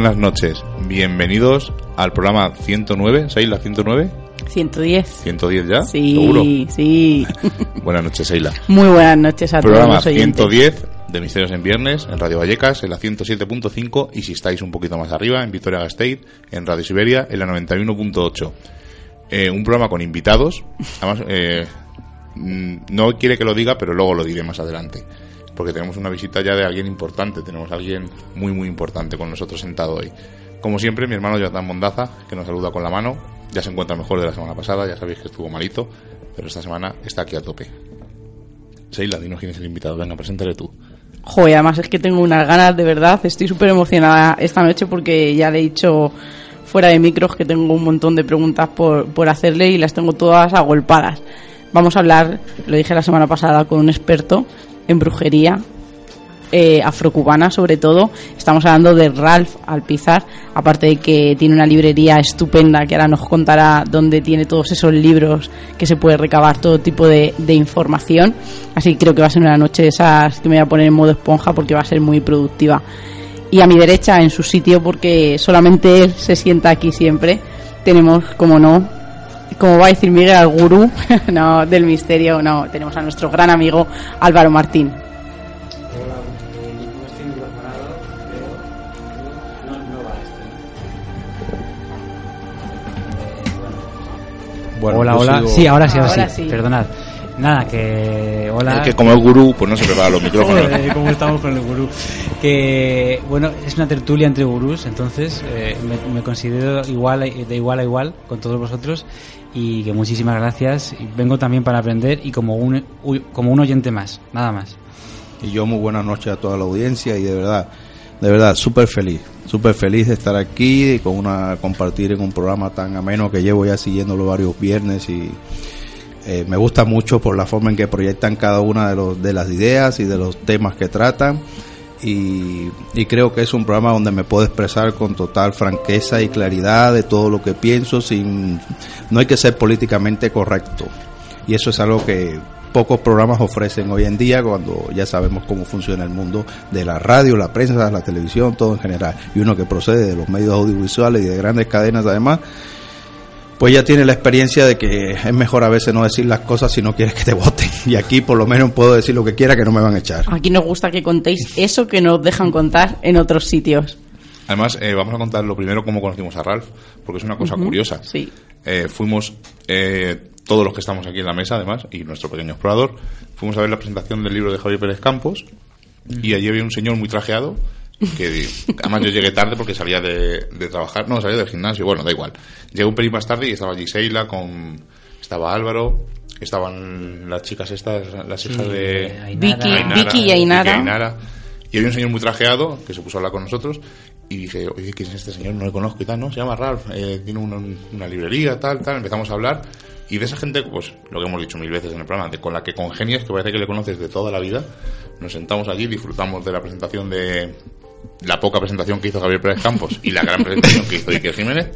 Buenas noches. Bienvenidos al programa 109. ¿Seila 109? 110. 110 ya. Sí, ¿Seguro? sí. Buenas noches, Seila. Muy buenas noches a Programa todos oyentes. 110 de Misterios en Viernes en Radio Vallecas en la 107.5 y si estáis un poquito más arriba en Vitoria Gasteiz en Radio Siberia en la 91.8. Eh, un programa con invitados. Además, eh, mm, no quiere que lo diga, pero luego lo diré más adelante. Porque tenemos una visita ya de alguien importante. Tenemos a alguien muy, muy importante con nosotros sentado hoy. Como siempre, mi hermano Jonathan Mondaza, que nos saluda con la mano. Ya se encuentra mejor de la semana pasada. Ya sabéis que estuvo malito. Pero esta semana está aquí a tope. Seila, dinos quién es el invitado. Venga, preséntale tú. Joder, además es que tengo unas ganas, de verdad. Estoy súper emocionada esta noche porque ya le he dicho fuera de micros que tengo un montón de preguntas por, por hacerle y las tengo todas agolpadas. Vamos a hablar, lo dije la semana pasada, con un experto en brujería eh, afrocubana sobre todo. Estamos hablando de Ralph Alpizar, aparte de que tiene una librería estupenda que ahora nos contará dónde tiene todos esos libros que se puede recabar todo tipo de, de información. Así que creo que va a ser una noche de esas que me voy a poner en modo esponja porque va a ser muy productiva. Y a mi derecha, en su sitio, porque solamente él se sienta aquí siempre, tenemos, como no, como va a decir Miguel, al gurú no, del misterio, no, tenemos a nuestro gran amigo Álvaro Martín. Bueno, hola, yo hola. sigo- Sí, ahora sí, ahora, Ahora sí. sí. Perdonad. Nada, que. Hola. Es que como es gurú, pues no se prepara los micrófonos. Joder, ¿Cómo estamos con el gurú? Que, bueno, es una tertulia entre gurús, entonces eh, me, me considero igual, a- de igual a igual con todos vosotros y que muchísimas gracias. Y vengo también para aprender y como un, como un oyente más, nada más. Y yo muy buenas noches a toda la audiencia y de verdad, de verdad, súper feliz, súper feliz de estar aquí y con una, compartir en un programa tan ameno que llevo ya siguiéndolo varios viernes y eh, me gusta mucho por la forma en que proyectan cada una de, los, de las ideas y de los temas que tratan. Y, y creo que es un programa donde me puedo expresar con total franqueza y claridad de todo lo que pienso sin no hay que ser políticamente correcto. Y eso es algo que pocos programas ofrecen hoy en día cuando ya sabemos cómo funciona el mundo de la radio, la prensa, la televisión, todo en general y uno que procede de los medios audiovisuales y de grandes cadenas además pues ya tiene la experiencia de que es mejor a veces no decir las cosas si no quieres que te voten. Y aquí por lo menos puedo decir lo que quiera que no me van a echar. Aquí nos gusta que contéis eso que nos dejan contar en otros sitios. Además, eh, vamos a contar lo primero cómo conocimos a Ralph, porque es una cosa curiosa. Sí. Eh, fuimos eh, todos los que estamos aquí en la mesa, además, y nuestro pequeño explorador, fuimos a ver la presentación del libro de Javier Pérez Campos, y allí había un señor muy trajeado, que además yo llegué tarde porque salía de, de trabajar, no, salía del gimnasio, bueno, da igual. Llegué un pelín más tarde y estaba Seila, con, estaba Álvaro, estaban las chicas estas, las hijas de... Ainara. Vicky, Vicky y Ainara. Ainara. Y había un señor muy trajeado que se puso a hablar con nosotros y dije, oye, ¿quién es este señor? No le conozco y tal, ¿no? Se llama Ralph, eh, tiene una, una librería, tal, tal. Empezamos a hablar y de esa gente, pues lo que hemos dicho mil veces en el programa, de con la que congenias, que parece que le conoces de toda la vida, nos sentamos allí, disfrutamos de la presentación de la poca presentación que hizo Javier Pérez Campos y la gran presentación que hizo Iker Jiménez.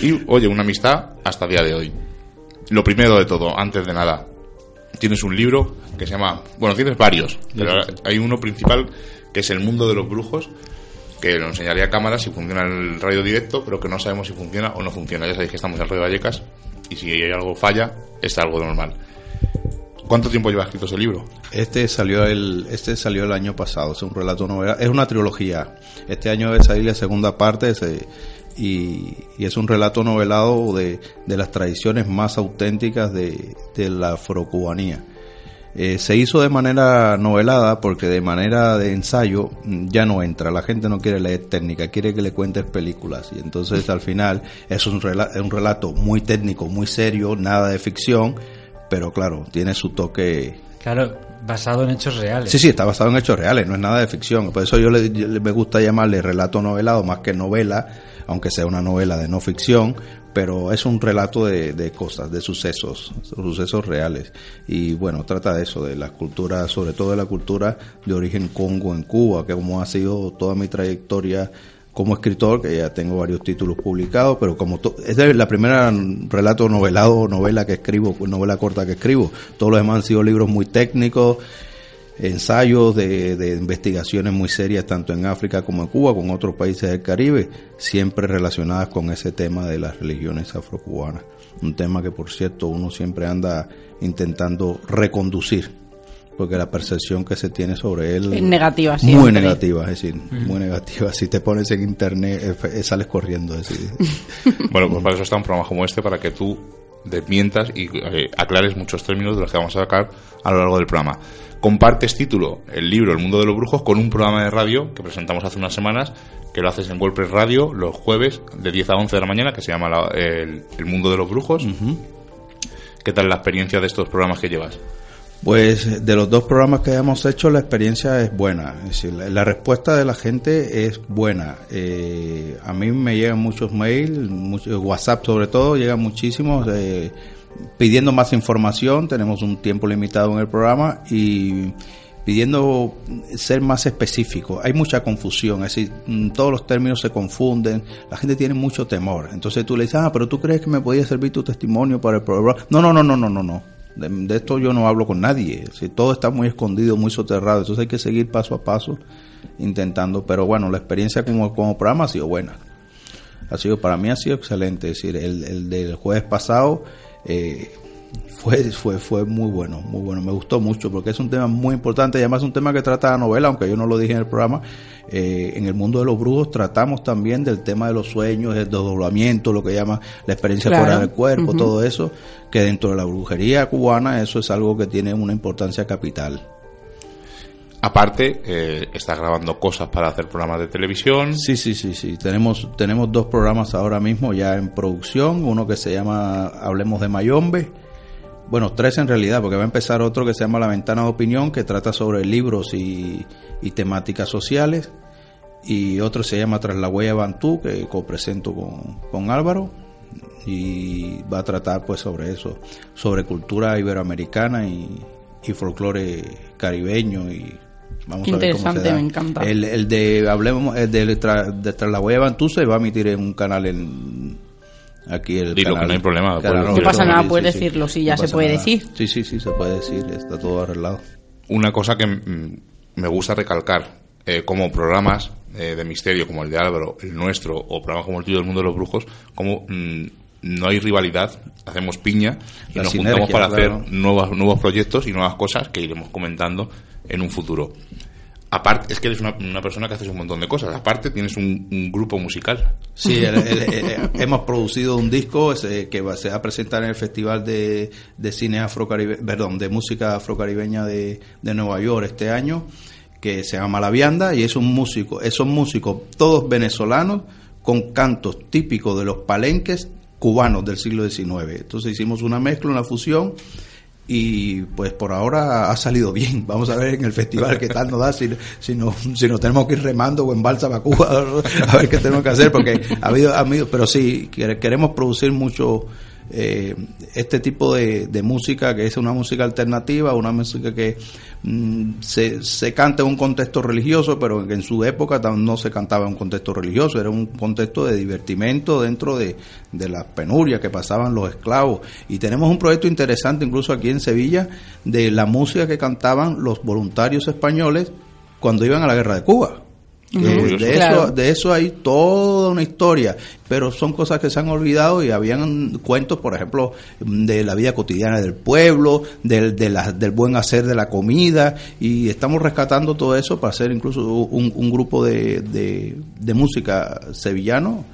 Y, oye, una amistad hasta el día de hoy. Lo primero de todo, antes de nada, tienes un libro que se llama, bueno, tienes varios, pero hay uno principal que es El mundo de los brujos, que lo enseñaría a cámara si funciona el radio directo, pero que no sabemos si funciona o no funciona. Ya sabéis que estamos en Radio Vallecas y si hay algo falla, es algo normal. ¿Cuánto tiempo lleva escrito ese libro? Este salió el este salió el año pasado, es un relato novela, es una trilogía. Este año debe salir la segunda parte y es un relato novelado de, de las tradiciones más auténticas de, de la afrocubanía. Eh, se hizo de manera novelada porque de manera de ensayo ya no entra. La gente no quiere leer técnica, quiere que le cuentes películas. Y entonces al final es un, rela- es un relato muy técnico, muy serio, nada de ficción, pero claro, tiene su toque. Claro, basado en hechos reales. Sí, sí, está basado en hechos reales, no es nada de ficción. Por eso yo, le, yo le- me gusta llamarle relato novelado más que novela, aunque sea una novela de no ficción, pero es un relato de, de cosas, de sucesos, sucesos reales. Y bueno, trata de eso, de las culturas, sobre todo de la cultura de origen congo en Cuba, que como ha sido toda mi trayectoria como escritor, que ya tengo varios títulos publicados, pero como es la primera relato novelado, novela que escribo, novela corta que escribo. Todos los demás han sido libros muy técnicos ensayos de, de, investigaciones muy serias tanto en África como en Cuba, con otros países del Caribe, siempre relacionadas con ese tema de las religiones afrocubanas. Un tema que, por cierto, uno siempre anda intentando reconducir, porque la percepción que se tiene sobre él es negativa, siempre. muy negativa, es decir, muy negativa. Si te pones en internet, eh, sales corriendo. Es decir. bueno, pues para eso está un programa como este, para que tú desmientas y eh, aclares muchos términos de los que vamos a sacar a lo largo del programa. Compartes título, el libro El mundo de los brujos, con un programa de radio que presentamos hace unas semanas, que lo haces en WordPress Radio los jueves de 10 a 11 de la mañana, que se llama el, mundo de los brujos. ¿Qué tal la experiencia de estos programas que llevas? Pues de los dos programas que hemos hecho la experiencia es buena, es decir, la, respuesta de la gente es buena. Eh, a mí me llegan muchos mails, WhatsApp sobre todo, llegan muchísimos eh, pidiendo más información, tenemos un tiempo limitado en el programa y pidiendo ser más específico. Hay mucha confusión, es decir, mm, todos los términos se confunden, la gente tiene mucho temor. Entonces tú le dices, ah, pero tú crees que me podía servir tu testimonio para el programa. No, no, no, no, no, no, no. De, esto yo no hablo con nadie. Si todo está muy escondido, muy soterrado. Entonces hay que seguir paso a paso intentando. Pero bueno, la experiencia como, como programa ha sido buena. Ha sido, para mí ha sido excelente. Es decir, el del jueves pasado eh, fue, fue, fue muy bueno, muy bueno. Me gustó mucho porque es un tema muy importante y además es un tema que trata la novela, aunque yo no lo dije en el programa. Eh, en el mundo de los brujos tratamos también del tema de los sueños, del doblamiento, lo que llama la experiencia fuera del cuerpo, todo eso, que dentro de la brujería cubana eso es algo que tiene una importancia capital. Aparte, eh, grabando cosas para hacer programas de televisión. Sí, sí, sí, sí. Tenemos, tenemos dos programas ahora mismo ya en producción. Uno que se llama Hablemos de Mayombe bueno, tres en realidad, porque va a empezar otro que se llama La Ventana de Opinión, que trata sobre libros y, temáticas sociales, y otro se llama Tras la Huella Bantú, que copresento con, con Álvaro, y va a tratar pues sobre eso, sobre cultura iberoamericana y, y folclore caribeño y vamos a ver cómo se da. me encanta. El, el de hablemos el de, de Tras la Huella Bantú se va a emitir en un canal en aquí el Dilo, que no hay problema. no pasa nada, puedes decirlo, si ya se puede decir. Sí, sí, sí, se puede decir, está todo arreglado. Una cosa que me gusta recalcar, eh, como programas eh, de misterio como el de Álvaro, el nuestro, o programas como el tuyo del mundo de los brujos, como mm, no hay rivalidad, hacemos piña y nos juntamos para hacer nuevos, nuevos proyectos y nuevas cosas que iremos comentando en un futuro aparte, es que eres una, persona que haces un montón de cosas. Aparte, tienes un, grupo musical. Sí, hemos producido un disco que va, se va a presentar en el Festival de, Cine Afrocaribe, perdón, de Música Afrocaribeña de, de Nueva York este año, que se llama La Vianda, y es un músico, son músicos todos venezolanos con cantos típicos de los palenques cubanos del siglo XIX. Entonces hicimos una mezcla, una fusión y pues por ahora ha salido bien. Vamos a ver en el festival qué tal nos da, si, si, no, si nos tenemos que ir remando o en balsa a a ver qué tenemos que hacer, porque ha habido, ha habido pero sí, queremos producir mucho eh, este tipo de, música que es una música alternativa, una música que mm, se, se, canta en un contexto religioso, pero en su época no se cantaba en un contexto religioso, era un contexto de divertimento dentro de, de las penurias que pasaban los esclavos. Y tenemos un proyecto interesante incluso aquí en Sevilla de la música que cantaban los voluntarios españoles cuando iban a la guerra de Cuba de, eso, de eso hay toda una historia, pero son cosas que se han olvidado y habían cuentos, por ejemplo, de la vida cotidiana del pueblo, del, de del buen hacer de la comida, y estamos rescatando todo eso para hacer incluso un, un grupo de, de, de música sevillano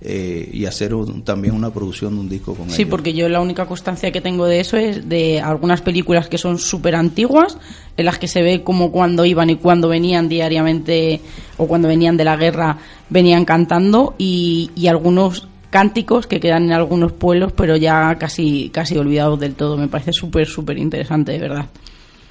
eh, y hacer también una producción de un disco con Sí, porque yo la única constancia que tengo de eso es de algunas películas que son súper antiguas, en las que se ve como cuando iban y cuando venían diariamente o cuando venían de la guerra venían cantando y, algunos cánticos que quedan en algunos pueblos pero ya casi casi olvidados del todo. Me parece súper, súper interesante, de verdad.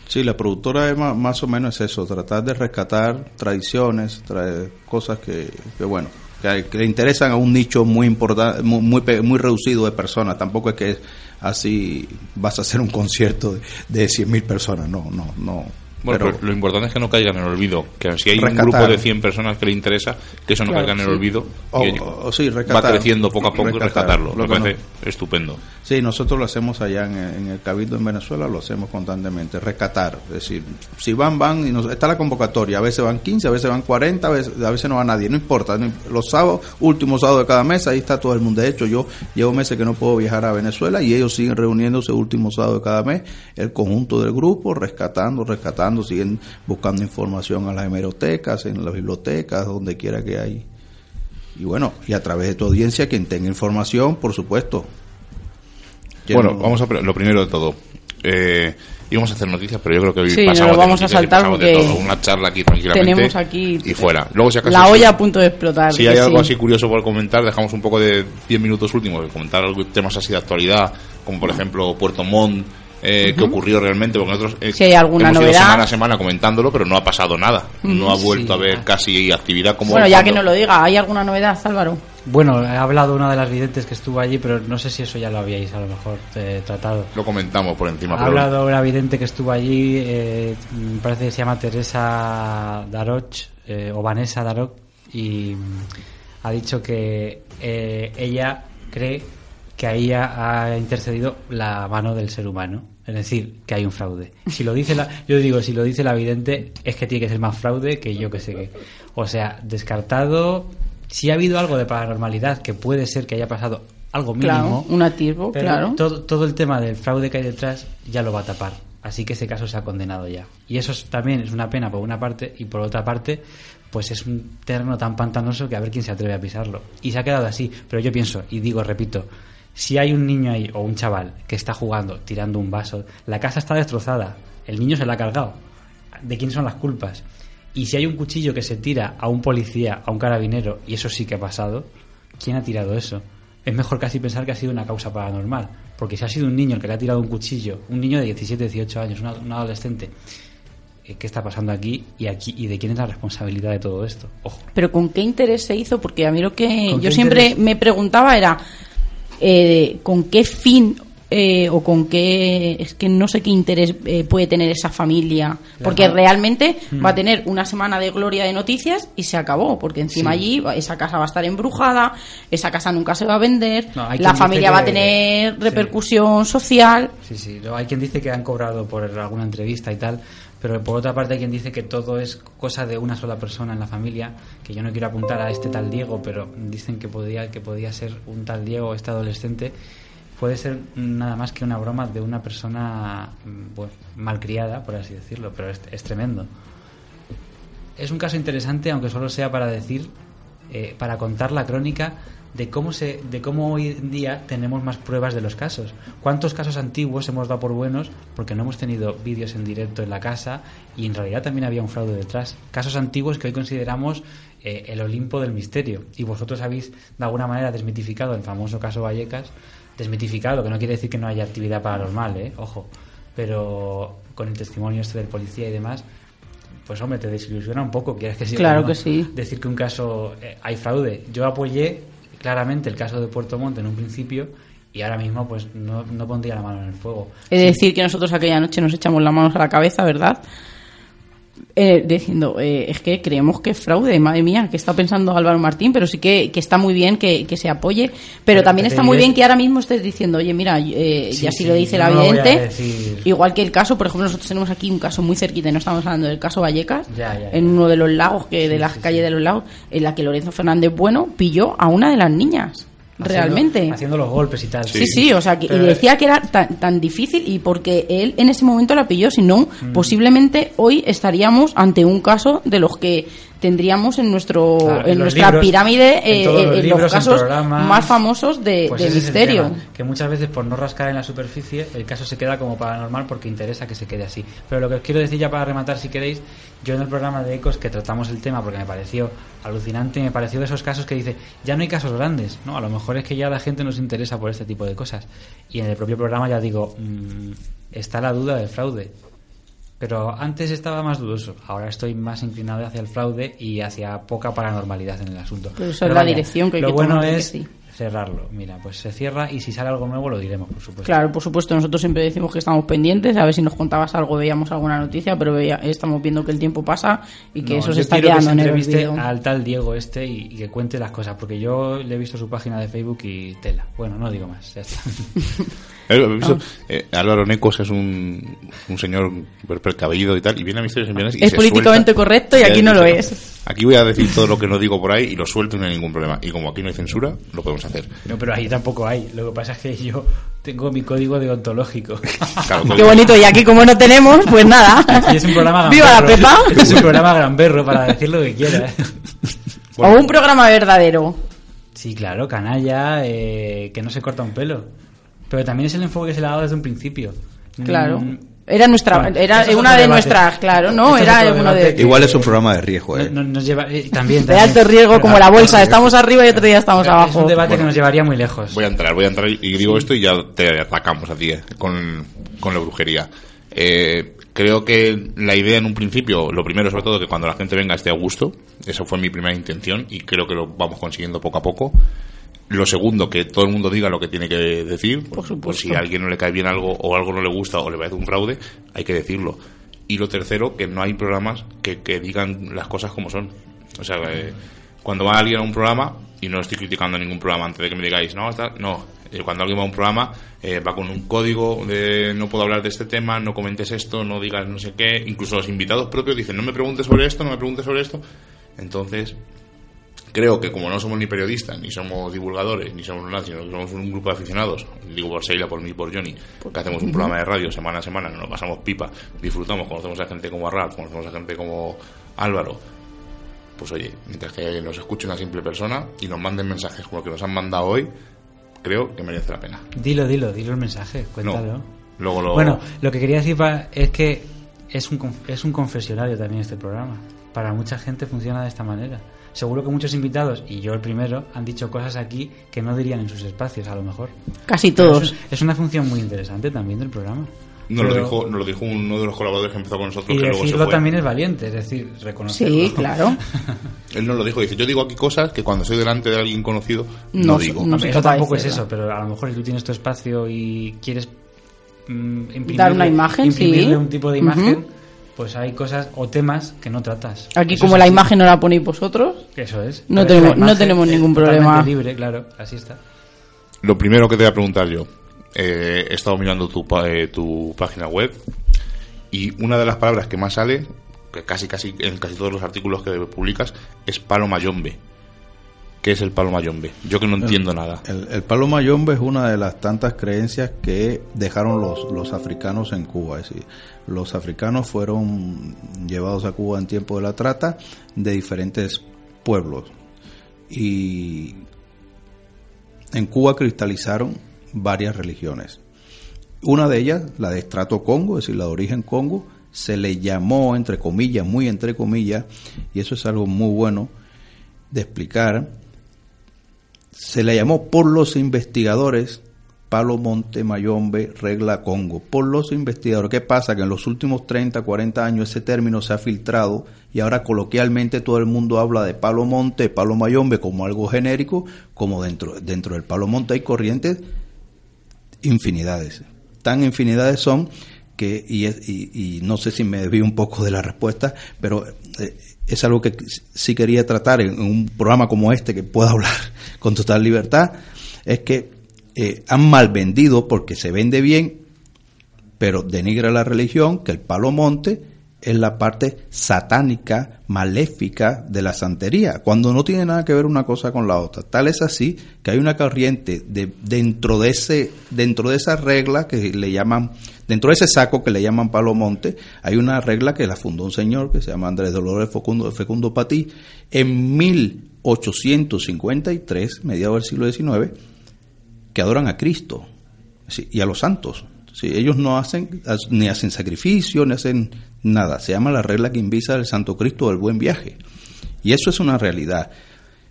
Sí, la productora es más, o menos eso, tratar de rescatar tradiciones, traer cosas que, que bueno, que, le interesan a un nicho muy importante, muy, muy, reducido de personas. Tampoco es que así vas a hacer un concierto de, de 100.000 personas, no, no, no. Bueno, pero pero lo importante es que no caigan en el olvido. Que si hay Rescatar. un grupo de 100 personas que le interesa, que eso no Claro, caiga en el sí. olvido. O- y, oye, o- o sí, va rescatar. creciendo poco a poco y Rescatar. rescatarlo. Lo que parece estupendo. Sí, nosotros lo hacemos allá en, en el Cabildo en Venezuela, lo hacemos constantemente, rescatar. Es decir, si van, van, y nos, está la convocatoria, a veces van 15, a veces van 40, a veces, a veces no va nadie, no importa. los sábados, últimos sábados de cada mes, ahí está todo el mundo. De hecho, yo llevo meses que no puedo viajar a Venezuela y ellos siguen reuniéndose últimos sábados de cada mes, el conjunto del grupo, rescatando, rescatando, siguen buscando información a las hemerotecas, en las bibliotecas, donde quiera que hay. Y bueno, y a través de tu audiencia, quien tenga información, por supuesto. Bueno, no- vamos a lo primero de todo. Eh, íbamos a hacer noticias, pero yo creo que hoy Sí, pasamos lo de vamos a noticias saltar pasamos de todo. Una charla aquí tranquilamente tenemos aquí y fuera. Luego, si acaso, la olla a punto de explotar. Si hay algo sí. así curioso por comentar, dejamos un poco de 10 minutos últimos, de comentar algo- temas así de actualidad, como por ejemplo Puerto Montt, eh, qué ocurrió realmente, porque nosotros eh, Si hay alguna hemos ido novedad. semana a semana comentándolo, pero no ha pasado nada. No ha vuelto Sí. a haber casi actividad como Bueno, ya que no lo diga, ¿hay alguna novedad, Álvaro? Bueno, he hablado una de las videntes que estuvo allí, pero no sé si eso ya lo habíais a lo mejor eh, tratado. Lo comentamos por encima, Ha pero hablado una vidente que estuvo allí, eh, me parece que se llama Teresa Daroch, eh, o Vanessa Daroch, y ha dicho que eh, ella cree que ahí ha, ha intercedido la mano del ser humano. Es decir, que hay un fraude. Si lo dice la, yo digo, si lo dice la vidente, es que tiene que ser más fraude que yo que sé qué. O sea, descartado. Si ha habido algo de paranormalidad, que puede ser que haya pasado algo mínimo. Claro, un atisbo, claro. todo, todo el tema del fraude que hay detrás ya lo va a tapar. Así que ese caso se ha condenado ya. Y eso es- también es una pena por una parte y por otra parte, pues es un terreno tan pantanoso que a ver quién se atreve a pisarlo. Y se ha quedado así. Pero yo pienso, y digo, repito, si hay un niño ahí o un chaval que está jugando, tirando un vaso, la casa está destrozada, el niño se la ha cargado. ¿De quién son las culpas? Y si hay un cuchillo que se tira a un policía, a un carabinero, y eso sí que ha pasado, ¿quién ha tirado eso? Es mejor casi pensar que ha sido una causa paranormal. Porque si ha sido un niño el que le ha tirado un cuchillo, un niño de 17, 18 años, un adolescente, eh, ¿qué está pasando aquí y aquí y de quién es la responsabilidad de todo esto? Ojo. Pero ¿con qué interés se hizo? Porque a mí lo que ¿Con yo siempre interés? me preguntaba era eh, con qué fin eh, o con qué es que no sé qué interés eh, puede tener esa familia porque Ajá. realmente Mm. va a tener una semana de gloria de noticias y se acabó porque encima Sí. allí esa casa va a estar embrujada esa casa nunca se va a vender No, la familia va a tener sí. repercusión social Sí, sí. Hay quien dice que han cobrado por alguna entrevista y tal, pero por otra parte hay quien dice que todo es cosa de una sola persona en la familia, que yo no quiero apuntar a este tal Diego, pero dicen que podía, que podía ser un tal Diego, este adolescente. Puede ser nada más que una broma de una persona mm, bueno, malcriada, por así decirlo, pero es, es tremendo. Es un caso interesante, aunque solo sea para decir, eh, para contar la crónica de cómo se, de cómo hoy en día tenemos más pruebas de los casos. ¿Cuántos casos antiguos hemos dado por buenos porque no hemos tenido vídeos en directo en la casa y en realidad también había un fraude detrás? Casos antiguos que hoy consideramos eh, el Olimpo del misterio y vosotros habéis de alguna manera desmitificado el famoso caso Vallecas, desmitificado, que no quiere decir que no haya actividad paranormal, ¿eh? ojo, pero con el testimonio este del policía y demás, pues hombre, te desilusiona un poco, quieres que sí. Claro no, que sí. Decir que un caso eh, hay fraude. Yo apoyé claramente el caso de Puerto Montt en un principio y ahora mismo pues no, no pondría la mano en el fuego. Es decir, que nosotros aquella noche nos echamos las manos a la cabeza, ¿verdad? Eh, diciendo, eh, es que creemos que es fraude, madre mía, que está pensando Álvaro Martín, pero sí que, que está muy bien que, que se apoye, pero, Pero también está muy bien que ahora mismo estés diciendo, oye, mira, eh, Sí, ya si sí, lo dice la no vidente, igual que el caso, por ejemplo, nosotros tenemos aquí un caso muy cerquita, y no estamos hablando del caso Vallecas, Ya, ya, ya. en uno de los lagos, que de las calles de los lagos, en la que Lorenzo Fernández Bueno pilló a una de las niñas, Haciendo- realmente. Haciendo los golpes y tal. Sí, sí, o sea, que, y decía que era tan, tan difícil y porque él en ese momento la pilló, si no, Mm. posiblemente hoy estaríamos ante un caso de los que tendríamos en nuestro Claro, en nuestra libros, pirámide en eh, los en libros, los en casos más famosos de, Pues de misterio. tema, que muchas veces por no rascar en la superficie el caso se queda como paranormal porque interesa que se quede así. Pero lo que os quiero decir ya para rematar si queréis, yo en el programa de Ecos que tratamos el tema porque me pareció alucinante, me pareció de esos casos que dice, ya no hay casos grandes, no, a lo mejor es que ya la gente nos interesa por este tipo de cosas. Y en el propio programa ya digo, mm, está la duda del fraude. Pero antes estaba más dudoso, ahora estoy más inclinado hacia el fraude y hacia poca paranormalidad en el asunto. Pero es la dirección que hay lo que bueno que es sí. Cerrarlo. Mira, pues se cierra y si sale algo nuevo lo diremos, por supuesto. Claro, por supuesto, nosotros siempre decimos que estamos pendientes, a ver si nos contabas algo, veíamos alguna noticia, pero veía- estamos viendo que el tiempo pasa y que No, eso se yo está quiero que quedando se en el olvido. al tal Diego este y, y que cuente las cosas, porque yo le he visto su página de Facebook y tela. Bueno, no digo más, ya está. Eh. Eh, Álvaro Necos es un, un señor precavido y tal, y viene a Misterios en Viernes y Es se políticamente suelta. correcto y aquí no lo es. Aquí voy a decir todo lo que no digo por ahí y lo suelto y no hay ningún problema. Y como aquí no hay censura, lo podemos hacer. No, pero ahí tampoco hay. Lo que pasa es que yo tengo mi código deontológico. Claro, Qué bonito, y aquí como no tenemos, pues nada. Y es un programa ¡Viva la. Pepa! Este es un programa gamberro para decir lo que quiera. O un programa verdadero. Sí, claro, canalla, eh, que no se corta un pelo. Pero también es el enfoque que se le ha dado desde un principio. Claro. Mm, Era nuestra, Bueno, era eso es una de debate. nuestras, claro, ¿no? Es Era uno de, que- Igual es un programa de riesgo, ¿eh? no- no- nos lleva, eh, también, de alto riesgo Pero- como la bolsa. Estamos arriba y otro día estamos Es abajo. un debate que Bueno. nos llevaría muy lejos. Voy a entrar, voy a entrar y digo esto y ya te atacamos a ti eh, con, con la brujería. Eh, creo que la idea en un principio, lo primero sobre todo, que cuando la gente venga esté a gusto. Esa fue mi primera intención y creo que lo vamos consiguiendo poco a poco. Lo segundo, que todo el mundo diga lo que tiene que decir. Por supuesto. si a alguien no le cae bien algo o algo no le gusta o le parece un fraude, hay que decirlo. Y lo tercero, que no hay programas que, que digan las cosas como son. O sea, eh, cuando va alguien a un programa, y no estoy criticando ningún programa antes de que me digáis, no, está, no. Eh, Cuando alguien va a un programa, eh, va con un código de no puedo hablar de este tema, no comentes esto, no digas no sé qué. Incluso los invitados propios dicen, no me preguntes sobre esto, no me preguntes sobre esto. Entonces, creo que como no somos ni periodistas, ni somos divulgadores, ni somos nada, sino que somos un grupo de aficionados, digo por Seila, por mí, por Johnny, que hacemos un programa de radio semana a semana, nos lo pasamos pipa, disfrutamos, conocemos a gente como Ralph, conocemos a gente como Álvaro, pues oye, mientras que nos escuche una simple persona y nos manden mensajes como el que nos han mandado hoy, creo que merece la pena. Dilo, dilo, dilo el mensaje, cuéntalo. No, luego lo... Bueno, lo que quería decir pa- es que es un, es un confesionario también este programa. Para mucha gente funciona de esta manera. Seguro que muchos invitados, y yo el primero, han dicho cosas aquí que no dirían en sus espacios, a lo mejor. Casi todos. Es, es una función muy interesante también del programa. nos, lo dijo, nos lo dijo uno de los colaboradores que empezó con nosotros, Y que luego se decirlo fue. también es valiente, es decir, reconocerlo. Sí, claro. Él nos lo dijo, dice, yo digo aquí cosas que cuando estoy delante de alguien conocido No digo. no soy eso tampoco es decirlo. eso, pero a lo mejor si tú tienes tu espacio y quieres mm, imprimirle, Dar una imagen, imprimirle sí. un tipo de imagen, pues hay cosas o temas que no tratas. Aquí Eso como la así. imagen no la ponéis vosotros, Eso es. No Pero tenemos- no tenemos ningún problema. libre, claro, así está. Lo primero que te voy a preguntar yo, eh, he estado mirando tu, pa- eh, tu página web y una de las palabras que más sale, que casi casi en casi todos los artículos que publicas, es palo mayombe. ¿Qué es el palo mayombe? Yo que no entiendo nada. El, el palo mayombe es una de las tantas creencias que dejaron los, los africanos en Cuba. Es decir, los africanos fueron llevados a Cuba en tiempo de la trata de diferentes pueblos. Y en Cuba cristalizaron varias religiones. Una de ellas, la de estrato Congo, es decir, la de origen Congo, se le llamó, entre comillas, muy entre comillas, y eso es algo muy bueno de explicar, se le llamó por los investigadores Palo Monte Mayombe Regla Congo. Por los investigadores. ¿Qué pasa? Que en los últimos 30, 40 años ese término se ha filtrado y ahora coloquialmente todo el mundo habla de Palo Monte, Palo Mayombe como algo genérico, como dentro, dentro del Palo Monte hay corrientes infinidades. Tan infinidades son que, y, y, y no sé si me desvío un poco de la respuesta, pero eh, es algo que sí quería tratar en, en un programa como este, que pueda hablar con total libertad, es que eh, han mal vendido porque se vende bien, pero denigra la religión, que el palo monte es la parte satánica, maléfica de la santería, cuando no tiene nada que ver una cosa con la otra. Tal es así que hay una corriente de, dentro de ese, dentro de esa regla que le llaman, dentro de ese saco que le llaman palo monte, hay una regla que la fundó un señor que se llama Andrés Dolores Fecundo, Fecundo Patí en 1853, mediados del siglo XIX, que adoran a Cristo y a los santos. Sí, ellos no hacen ni hacen sacrificio ni hacen nada. Se llama la regla que invisa al Santo Cristo del buen viaje. Y eso es una realidad.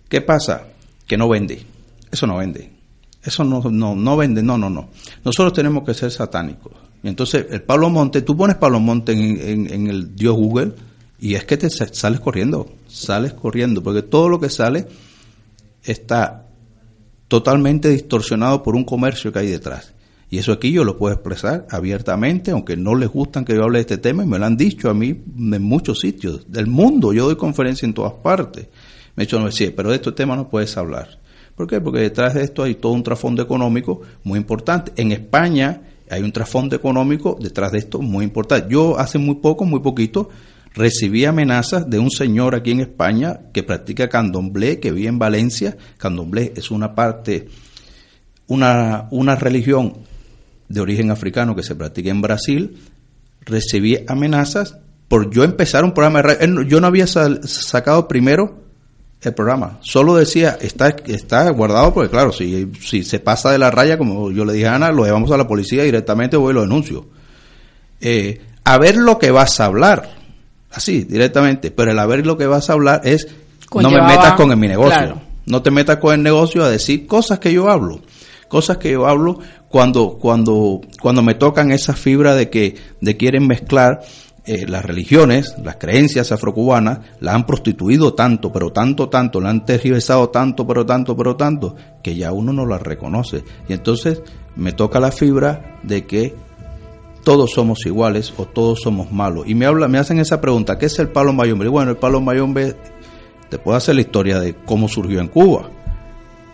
¿Qué pasa? Que no vende. Eso no vende. Eso no, no, no vende. No, no, no. Nosotros tenemos que ser satánicos. Entonces, el Pablo Monte, tú pones Pablo Monte en, el Dios Google y es que te sa- sales corriendo. Sales corriendo. Porque todo lo que sale está totalmente distorsionado por un comercio que hay detrás. Y eso aquí yo lo puedo expresar abiertamente, aunque no les gustan que yo hable de este tema, y me lo han dicho a mí en muchos sitios del mundo. Yo doy conferencias en todas partes. Me he dicho, no, sí, pero de este tema no puedes hablar. ¿Por qué? Porque detrás de esto hay todo un trasfondo económico muy importante. En España hay un trasfondo económico detrás de esto muy importante. Yo hace muy poco, muy poquito, recibí amenazas de un señor aquí en España que practica candomblé, que vive en Valencia. Candomblé es una parte, una, una religión de origen africano que se practica en Brasil, recibí amenazas por yo empezar un programa de radio. Yo no había sacado primero el programa, solo decía, está, está guardado porque claro, si, si se pasa de la raya, como yo le dije a Ana, lo llevamos a la policía directamente, voy y lo denuncio. Eh, a ver lo que vas a hablar, así, directamente, pero el a ver lo que vas a hablar es, no me metas con mi negocio, no te metas con el negocio a decir cosas que yo hablo cosas que yo hablo cuando, cuando, cuando me tocan esa fibra de que de quieren mezclar eh, las religiones, las creencias afrocubanas, la han prostituido tanto, pero tanto, tanto, la han tergiversado tanto, pero tanto, pero tanto, que ya uno no la reconoce. Y entonces me toca la fibra de que todos somos iguales o todos somos malos. Y me habla, me hacen esa pregunta, ¿qué es el palo mayombe? bueno, el palo mayombe te puedo hacer la historia de cómo surgió en Cuba.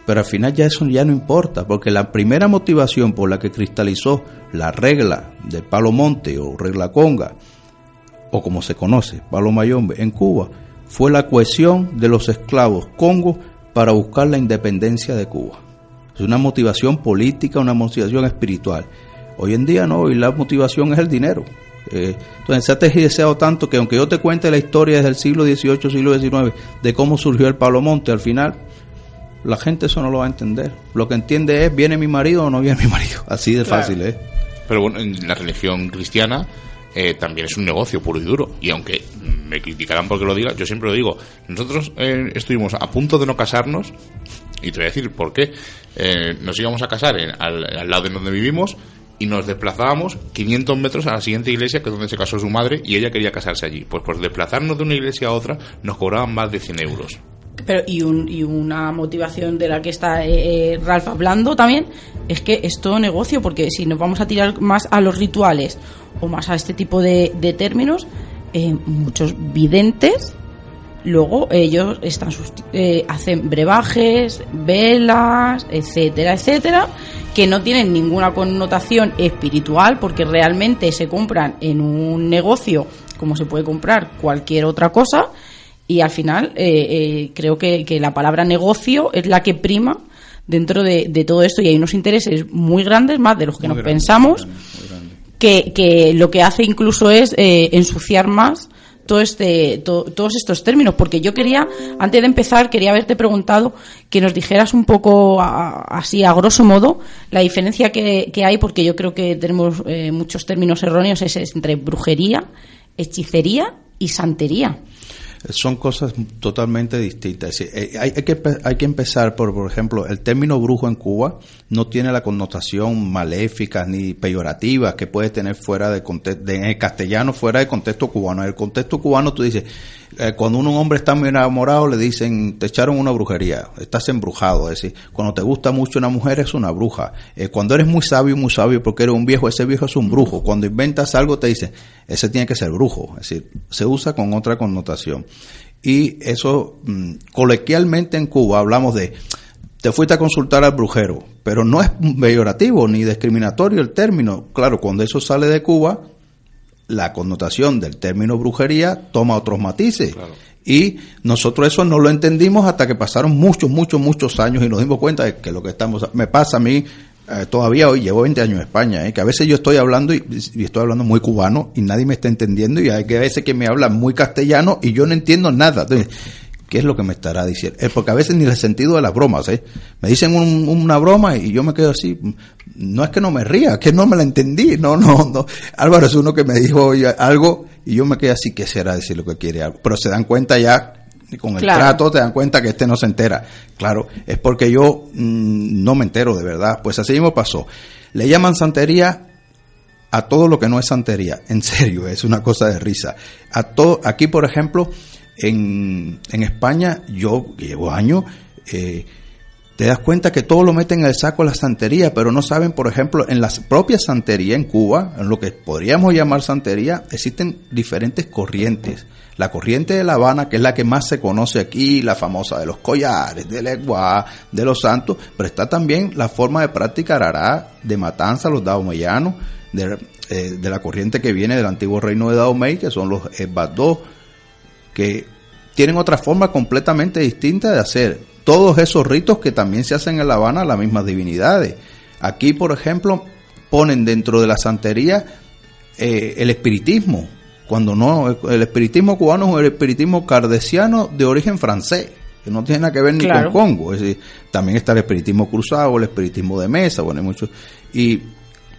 Pero al final ya eso ya no importa, porque la primera motivación por la que cristalizó la regla de Palo Monte o regla Conga, o como se conoce, Palo Mayombe, en Cuba, fue la cohesión de los esclavos congos para buscar la independencia de Cuba. Es una motivación política, una motivación espiritual. Hoy en día no, hoy la motivación es el dinero. Eh, entonces se ha deseado tanto que aunque yo te cuente la historia desde el siglo XVIII, siglo XIX, de cómo surgió el Palo Monte, al final la gente eso no lo va a entender. Lo que entiende es, ¿viene mi marido o no viene mi marido? Así de fácil es. Pero bueno, en la religión cristiana eh, también es un negocio puro y duro. Y aunque me criticarán porque lo diga, yo siempre lo digo. Nosotros eh, estuvimos a punto de no casarnos, y te voy a decir por qué. Eh, nos íbamos a casar al, al, lado de donde vivimos y nos desplazábamos 500 metros a la siguiente iglesia, que es donde se casó su madre, y ella quería casarse allí. Pues por desplazarnos de una iglesia a otra nos cobraban más de 100 euros. Pero, y, un, y una motivación de la que está eh, eh, Ralph hablando también es que es todo negocio, porque si nos vamos a tirar más a los rituales o más a este tipo de, de términos, eh, muchos videntes luego ellos están hacen brebajes, velas, etcétera, etcétera, que no tienen ninguna connotación espiritual porque realmente se compran en un negocio como se puede comprar cualquier otra cosa y al final eh, eh, creo que, la palabra negocio es la que prima dentro de, todo esto y hay unos intereses muy grandes, más de los que nos pensamos, que, lo que hace incluso es eh, ensuciar más todo este, todos estos términos, porque yo quería, antes de empezar, quería haberte preguntado que nos dijeras un poco así, a grosso modo, la diferencia que, hay, porque yo creo que tenemos muchos términos erróneos, es entre brujería, hechicería y santería son cosas totalmente distintas. Eh, hay, que, hay que empezar por, por ejemplo, el término brujo en Cuba no tiene la connotación maléfica ni peyorativa que puede tener fuera de, contexto, en el castellano, fuera del contexto cubano. En el contexto cubano tú dices, eh, cuando un hombre está muy enamorado le dicen, te echaron una brujería, estás embrujado. Es decir, cuando te gusta mucho una mujer es una bruja. Eh, cuando eres muy sabio, muy sabio porque eres un viejo, ese viejo es un brujo. Cuando inventas algo te dicen, ese tiene que ser brujo. Es decir, se usa con otra connotación. Y eso, mm, coloquialmente en Cuba hablamos de, te fuiste a consultar al brujero, pero no es peyorativo ni discriminatorio el término. Claro, cuando eso sale de Cuba, la connotación del término brujería toma otros matices. Y nosotros eso no lo entendimos hasta que pasaron muchos, muchos, muchos años y nos dimos cuenta de que lo que estamos... Me pasa a mí eh, todavía hoy, llevo 20 años en España, eh, que a veces yo estoy hablando y, estoy hablando muy cubano y nadie me está entendiendo y hay que a veces que me hablan muy castellano y yo no entiendo nada. Entonces, ¿qué es lo que me estará diciendo? Es porque a veces ni el sentido de las bromas, ¿eh? Me dicen una broma y yo me quedo así, no es que no me ría, es que no me la entendí, no, no, no. Álvaro es uno que me dijo algo y yo me quedé así, ¿qué será decir lo que quiere? Pero se dan cuenta ya, con el trato te dan cuenta que este no se entera. Claro, es porque yo mm, no me entero de verdad. Pues así mismo pasó. Le llaman santería a todo lo que no es santería. En serio, es una cosa de risa. A todo, aquí, por ejemplo, en, en España, yo llevo años, eh, te das cuenta que todo lo meten en el saco la santería, pero no saben, por ejemplo, en la propia santería en Cuba, en lo que podríamos llamar santería, existen diferentes corrientes. La corriente de La Habana, que es la que más se conoce aquí, la famosa de los collares, de Leguá, de los santos, pero está también la forma de práctica arará, de matanza, los daomeyanos, de, eh, de, la corriente que viene del antiguo reino de Dahomey, que son los Esbadó, que tienen otra forma completamente distinta de hacer todos esos ritos que también se hacen en La Habana las mismas divinidades. Aquí, por ejemplo, ponen dentro de la santería eh, el espiritismo, cuando no, el espiritismo cubano es el espiritismo cardesiano de origen francés, que no tiene nada que ver ni con Congo. Es decir, también está el espiritismo cruzado, el espiritismo de mesa, bueno, hay muchos. Y,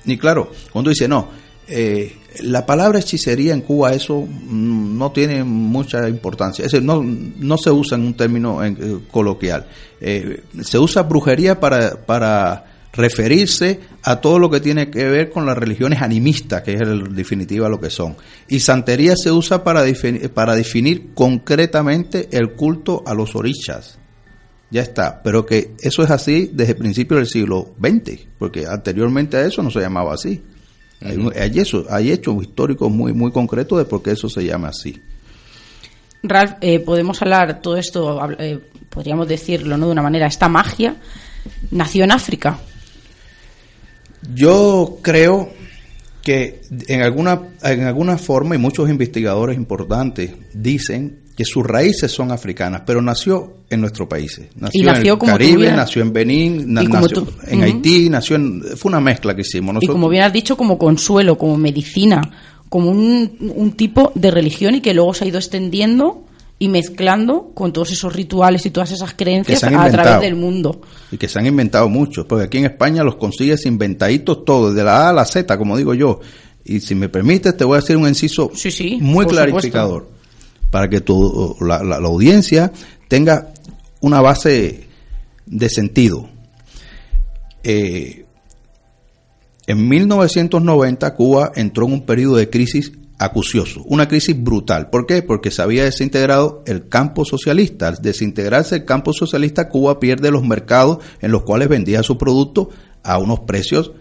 y claro, cuando dice, no, eh, la palabra hechicería en Cuba eso mm, no tiene mucha importancia, no, no se usa en un término eh, coloquial. Eh, se usa brujería para, para referirse a todo lo que tiene que ver con las religiones animistas, que es en definitiva lo que son. Y santería se usa para, definir, para definir concretamente el culto a los orichas. Ya está, pero que eso es así desde el principio del siglo XX, porque anteriormente a eso no se llamaba así. Hay, eso, hay hechos históricos muy, muy concretos de por qué eso se llama así. Ralph, eh, podemos hablar todo esto, eh, podríamos decirlo ¿no? de una manera, esta magia nació en África. Yo creo que en alguna, en alguna forma, y muchos investigadores importantes dicen que sus raíces son africanas, pero nació en nuestros países. Nació, en el Caribe, nació en Benín, nació en Haití, nació en, fue una mezcla que hicimos. Y como bien has dicho, como consuelo, como medicina, como un, un tipo de religión y que luego se ha ido extendiendo y mezclando con todos esos rituales y todas esas creencias a través del mundo. Y que se han inventado muchos, porque aquí en España los consigues inventaditos todos, de la A a la Z, como digo yo. Y si me permites, te voy a hacer un inciso muy clarificador para que tu, la, audiencia tenga una base de sentido. Eh, en 1990 Cuba entró en un periodo de crisis acucioso, una crisis brutal. ¿Por qué? Porque se había desintegrado el campo socialista. Al desintegrarse el campo socialista, Cuba pierde los mercados en los cuales vendía su producto a unos precios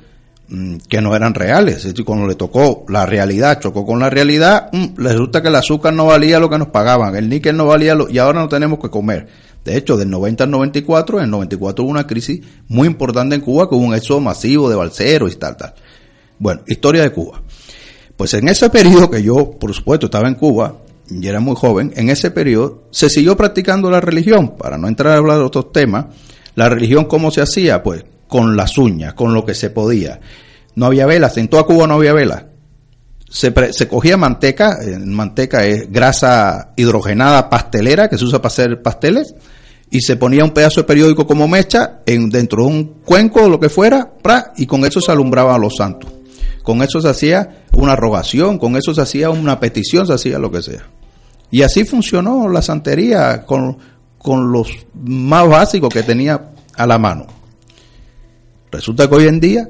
Mm, que no eran reales. Es decir, cuando le tocó la realidad, chocó con la realidad, mm, resulta que el azúcar no valía lo que nos pagaban, el níquel no valía lo, y ahora no tenemos que comer. De hecho, del 90 al 94, en el 94 hubo una crisis muy importante en Cuba, con un éxodo masivo de balseros y tal, tal. Bueno, historia de Cuba. Pues en ese periodo que yo, por supuesto, estaba en Cuba, y era muy joven, en ese periodo se siguió practicando la religión, para no entrar a hablar de otros temas, la religión cómo se hacía, pues con las uñas, con lo que se podía. No había velas, en toda Cuba no había velas. Se, se cogía manteca, manteca es grasa hidrogenada pastelera que se usa para hacer pasteles, y se ponía un pedazo de periódico como mecha en, dentro de un cuenco o lo que fuera, y con eso se alumbraban a los santos. Con eso se hacía una rogación, con eso se hacía una petición, se hacía lo que sea. Y así funcionó la santería con, con los más básicos que tenía a la mano. Resulta que hoy en día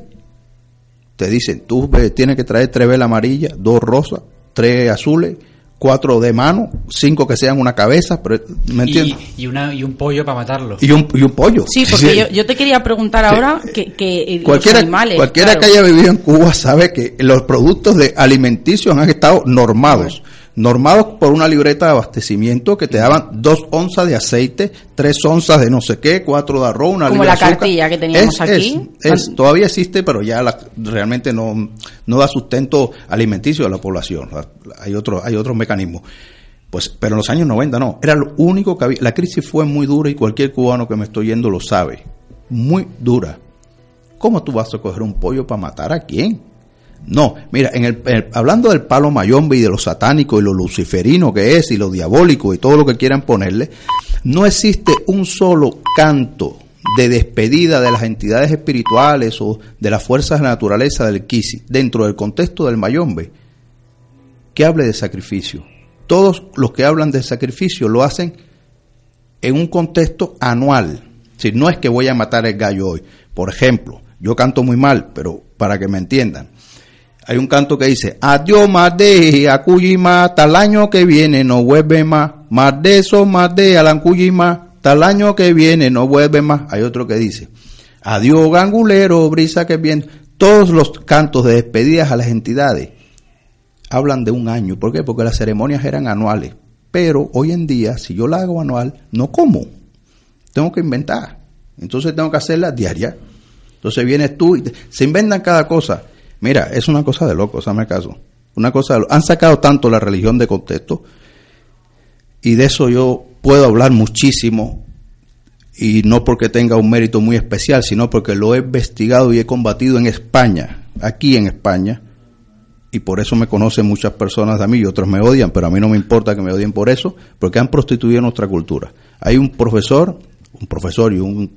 te dicen, tú tienes que traer tres velas amarillas, dos rosas, tres azules, cuatro de mano, cinco que sean una cabeza, ¿me entiendes? Y, una, y un pollo para matarlo. Y un, y un pollo. Sí, porque Yo, te quería preguntar ahora que, que cualquiera, los animales... Cualquiera que haya vivido en Cuba sabe que los productos de alimenticios han estado normados normados por una libreta de abastecimiento que te daban dos onzas de aceite, tres onzas de no sé qué, cuatro de arroz, una Como la cartilla que teníamos aquí. Es, todavía existe, pero ya realmente no, no da sustento alimenticio a la población. Hay otro, hay otros mecanismos. Pues, pero en los años 90 no, era lo único que había. La crisis fue muy dura y cualquier cubano que me estoy yendo lo sabe. Muy dura. ¿Cómo tú vas a coger un pollo para matar a quién? No, mira, en el, hablando del palo mayombe y de lo satánico y lo luciferino que es y lo diabólico y todo lo que quieran ponerle, no existe un solo canto de despedida de las entidades espirituales o de las fuerzas de la naturaleza del Kisi dentro del contexto del mayombe que hable de sacrificio. Todos los que hablan de sacrificio lo hacen en un contexto anual. Si no es que voy a matar el gallo hoy. Por ejemplo, yo canto muy mal, pero para que me entiendan hay un canto que dice, adiós más de Acuyima, hasta el año que viene no vuelve más, más de eso, más de Alancuyima, tal año que viene no vuelve más. Hay otro que dice, adiós gangulero, brisa que viene. Todos los cantos de despedidas a las entidades hablan de un año. ¿Por qué? Porque las ceremonias eran anuales. Pero hoy en día, si yo la hago anual, no como. Tengo que inventar. Entonces tengo que hacerla diaria. Entonces vienes tú y se inventan cada cosa. Mira, es una cosa de loco, me caso. Una cosa, han sacado tanto la religión de contexto y de eso yo puedo hablar muchísimo y no porque tenga un mérito muy especial, sino porque lo he investigado y he combatido en España, aquí en España, y por eso me conocen muchas personas de mí y otros me odian, pero a mí no me importa que me odien por eso, porque han prostituido nuestra cultura. Hay un profesor, un profesor y un,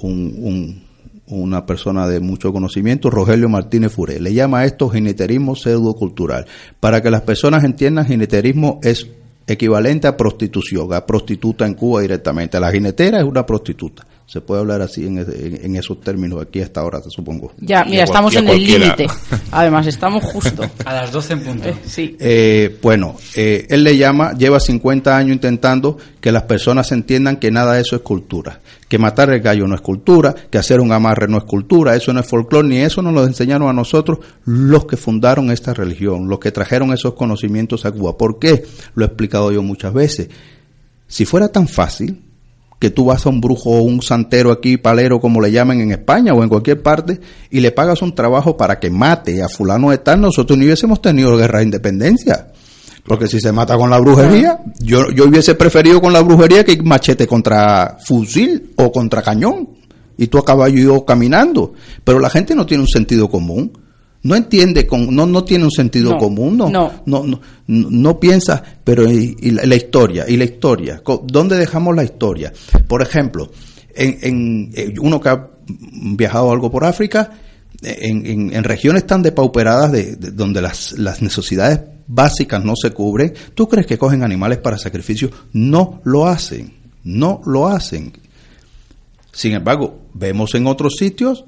un una persona de mucho conocimiento, Rogelio Martínez Furé. Le llama esto jineterismo pseudocultural. Para que las personas entiendan, jineterismo es equivalente a prostitución, a prostituta en Cuba directamente. La jinetera es una prostituta. Se puede hablar así en, esos términos aquí hasta ahora, supongo. Ya, mira, estamos en el límite. Además, estamos justo. A las 12 en punto. Eh, sí. Eh, bueno, eh, él le llama, lleva 50 años intentando que las personas entiendan que nada de eso es cultura. Que matar el gallo no es cultura, que hacer un amarre no es cultura, eso no es folclore, ni eso nos lo enseñaron a nosotros los que fundaron esta religión, los que trajeron esos conocimientos a Cuba. ¿Por qué? Lo he explicado yo muchas veces. Si fuera tan fácil, que tú vas a un brujo o un santero aquí, palero, como le llaman en España o en cualquier parte, y le pagas un trabajo para que mate a fulano de tal, nosotros no hubiésemos tenido guerra de independencia. Porque si se mata con la brujería, yo, yo hubiese preferido con la brujería que machete contra fusil o contra cañón. Y tú a caballo y yo caminando. Pero la gente no tiene un sentido común no entiende, con, no, no tiene un sentido común, no, no, no, no, piensa, pero y, la, historia, y la historia, ¿dónde dejamos la historia? Por ejemplo, en, en eh, uno que ha viajado algo por África, en, en, regiones tan depauperadas de, donde las, las necesidades básicas no se cubren, ¿tú crees que cogen animales para sacrificio? No lo hacen, no lo hacen. Sin embargo, vemos en otros sitios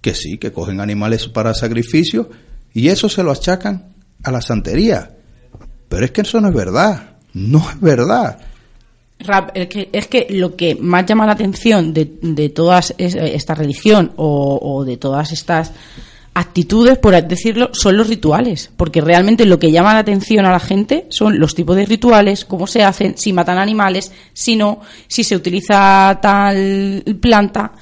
que sí, que cogen animales para sacrificio y eso se lo achacan a la santería. Pero es que eso no es verdad, no es verdad. Rap, es que, es que lo que más llama la atención de, de toda esta religión o, o, de todas estas actitudes, por decirlo, son los rituales. Porque realmente lo que llama la atención a la gente son los tipos de rituales, cómo se hacen, si matan animales, si no, si se utiliza tal planta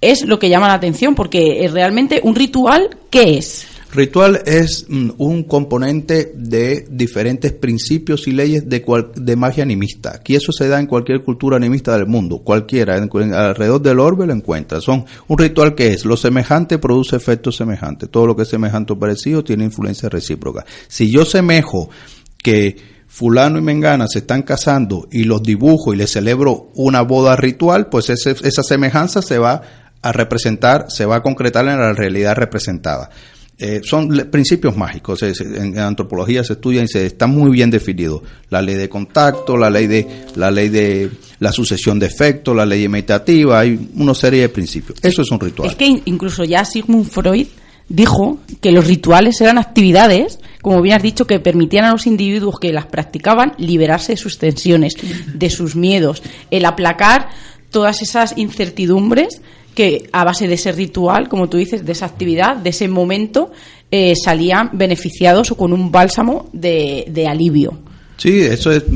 es lo que llama la atención, porque realmente un ritual, ¿qué es? Ritual es mm, un componente de diferentes principios y leyes de, de magia animista. Y eso se da en cualquier cultura animista del mundo, cualquiera, alrededor del orbe lo encuentra. Son un ritual que es lo semejante produce efectos semejantes. Todo lo que es semejante o parecido tiene influencia recíproca. Si yo semejo que fulano y mengana se están casando y los dibujo y les celebro una boda ritual, pues esa semejanza se va a representar, se va a concretar en la realidad representada. Eh, son principios mágicos. en, antropología se estudian y se están muy bien definidos. La ley de contacto, la ley de la ley de la sucesión de efectos, la ley imitativa, hay una serie de principios. Eso es un ritual. Es que incluso ya Sigmund Freud dijo que los rituales eran actividades, como bien has dicho, que permitían a los individuos que las practicaban liberarse de sus tensiones, de sus miedos, el aplacar todas esas incertidumbres que a base de ese ritual, como tú dices, de esa actividad, de ese momento, eh, salían beneficiados o con un bálsamo de, alivio. Sí, eso es,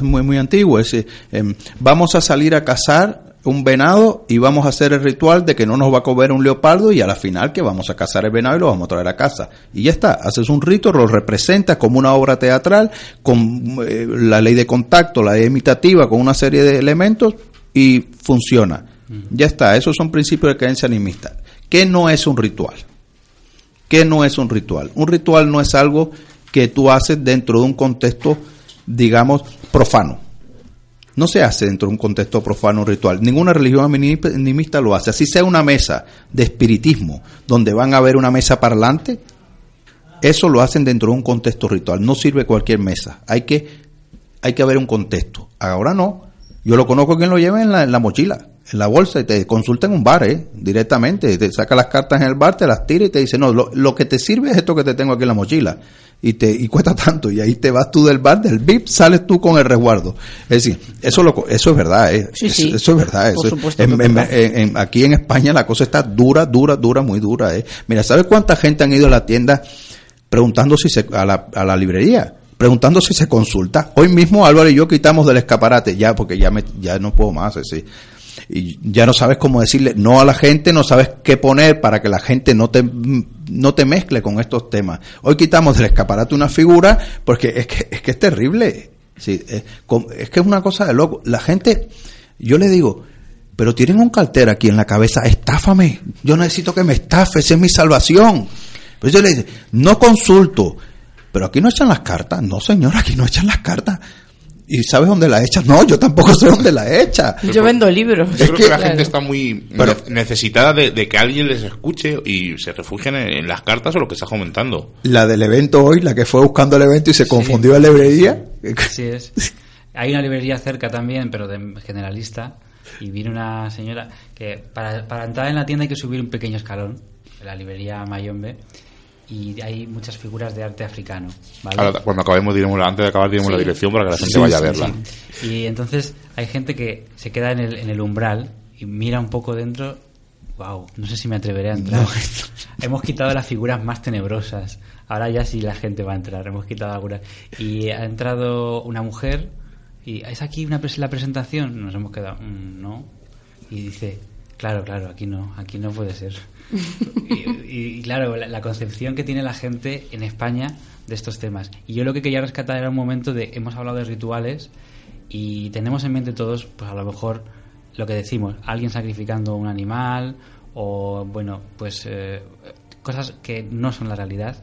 muy, muy antiguo. Es, em, vamos a salir a cazar un venado y vamos a hacer el ritual de que no nos va a comer un leopardo y a la final que vamos a cazar el venado y lo vamos a traer a casa. Y ya está, haces un rito, lo representas como una obra teatral, con eh, la ley de contacto, la ley imitativa, con una serie de elementos y funciona. Ya está, esos son principios de creencia animista. ¿Qué no es un ritual? ¿Qué no es un ritual? Un ritual no es algo que tú haces dentro de un contexto, digamos, profano. No se hace dentro de un contexto profano ritual. Ninguna religión animista lo hace. Así sea una mesa de espiritismo, donde van a ver una mesa parlante, eso lo hacen dentro de un contexto ritual. No sirve cualquier mesa. Hay que, hay que haber un contexto. Ahora no. Yo lo conozco quien lo lleva en la mochila en la bolsa y te consulta en un bar, ¿eh? Directamente. Te saca las cartas en el bar, te las tira y te dice, no, lo, lo que te sirve es esto que te tengo aquí en la mochila. Y te y cuesta tanto. Y ahí te vas tú del bar, del VIP, sales tú con el resguardo. Es decir, eso, lo, eso es verdad, ¿eh? Sí, eso, sí. eso es verdad. Por eso- supuesto en- en- en- en- aquí en España la cosa está dura, dura, dura, muy dura, ¿eh? Mira, ¿sabes cuánta gente han ido a la tienda preguntando si se, a la, a la librería? Preguntando si se consulta. Hoy mismo Álvaro y yo quitamos del escaparate, ya, porque ya me, ya no puedo más, es decir, y ya no sabes cómo decirle no a la gente, no sabes qué poner para que la gente no te, no te mezcle con estos temas. Hoy quitamos del escaparate una figura porque es que es, que es terrible. Sí, es, que es una cosa de loco. La gente, yo le digo, pero tienen un cartero aquí en la cabeza, estáfame. Yo necesito que me estafe, esa es mi salvación. Pues yo le digo, no consulto. Pero aquí no echan las cartas. No, señor, aquí no echan las cartas. ¿Y sabes dónde la echan? No, yo tampoco sé dónde la echa. Yo vendo libros. Yo creo que, la Claro. gente está muy Pero- ne- necesitada de, de que alguien les escuche y se refugien en, en las cartas o lo que está comentando. La del evento hoy, la que fue buscando el evento y se confundió en librería. Así es. Hay una librería cerca también, pero de generalista. Y viene una señora que para, para entrar en la tienda hay que subir un pequeño escalón, en la librería Mayombe. Y hay muchas figuras de arte africano. ¿vale? Ahora, cuando acabemos, diremos, antes de acabar, diremos Sí. la dirección para que la gente Sí, vaya a verla. Y entonces hay gente que se queda en el, en el umbral y mira un poco dentro. Wow, no sé si me atreveré a entrar. Hemos quitado las figuras más tenebrosas. Ahora ya sí la gente va a entrar. Hemos quitado algunas. Y ha entrado una mujer y es aquí una pres- la presentación. Nos hemos quedado, "Mm, no. Y dice, claro, claro, aquí no, aquí no puede ser. Y, claro, la, la concepción que tiene la gente en España de estos temas. Y yo lo que quería rescatar era un momento de, hemos hablado de rituales y tenemos en mente todos, pues a lo mejor lo que decimos, alguien sacrificando un animal o, bueno, pues eh, cosas que no son la realidad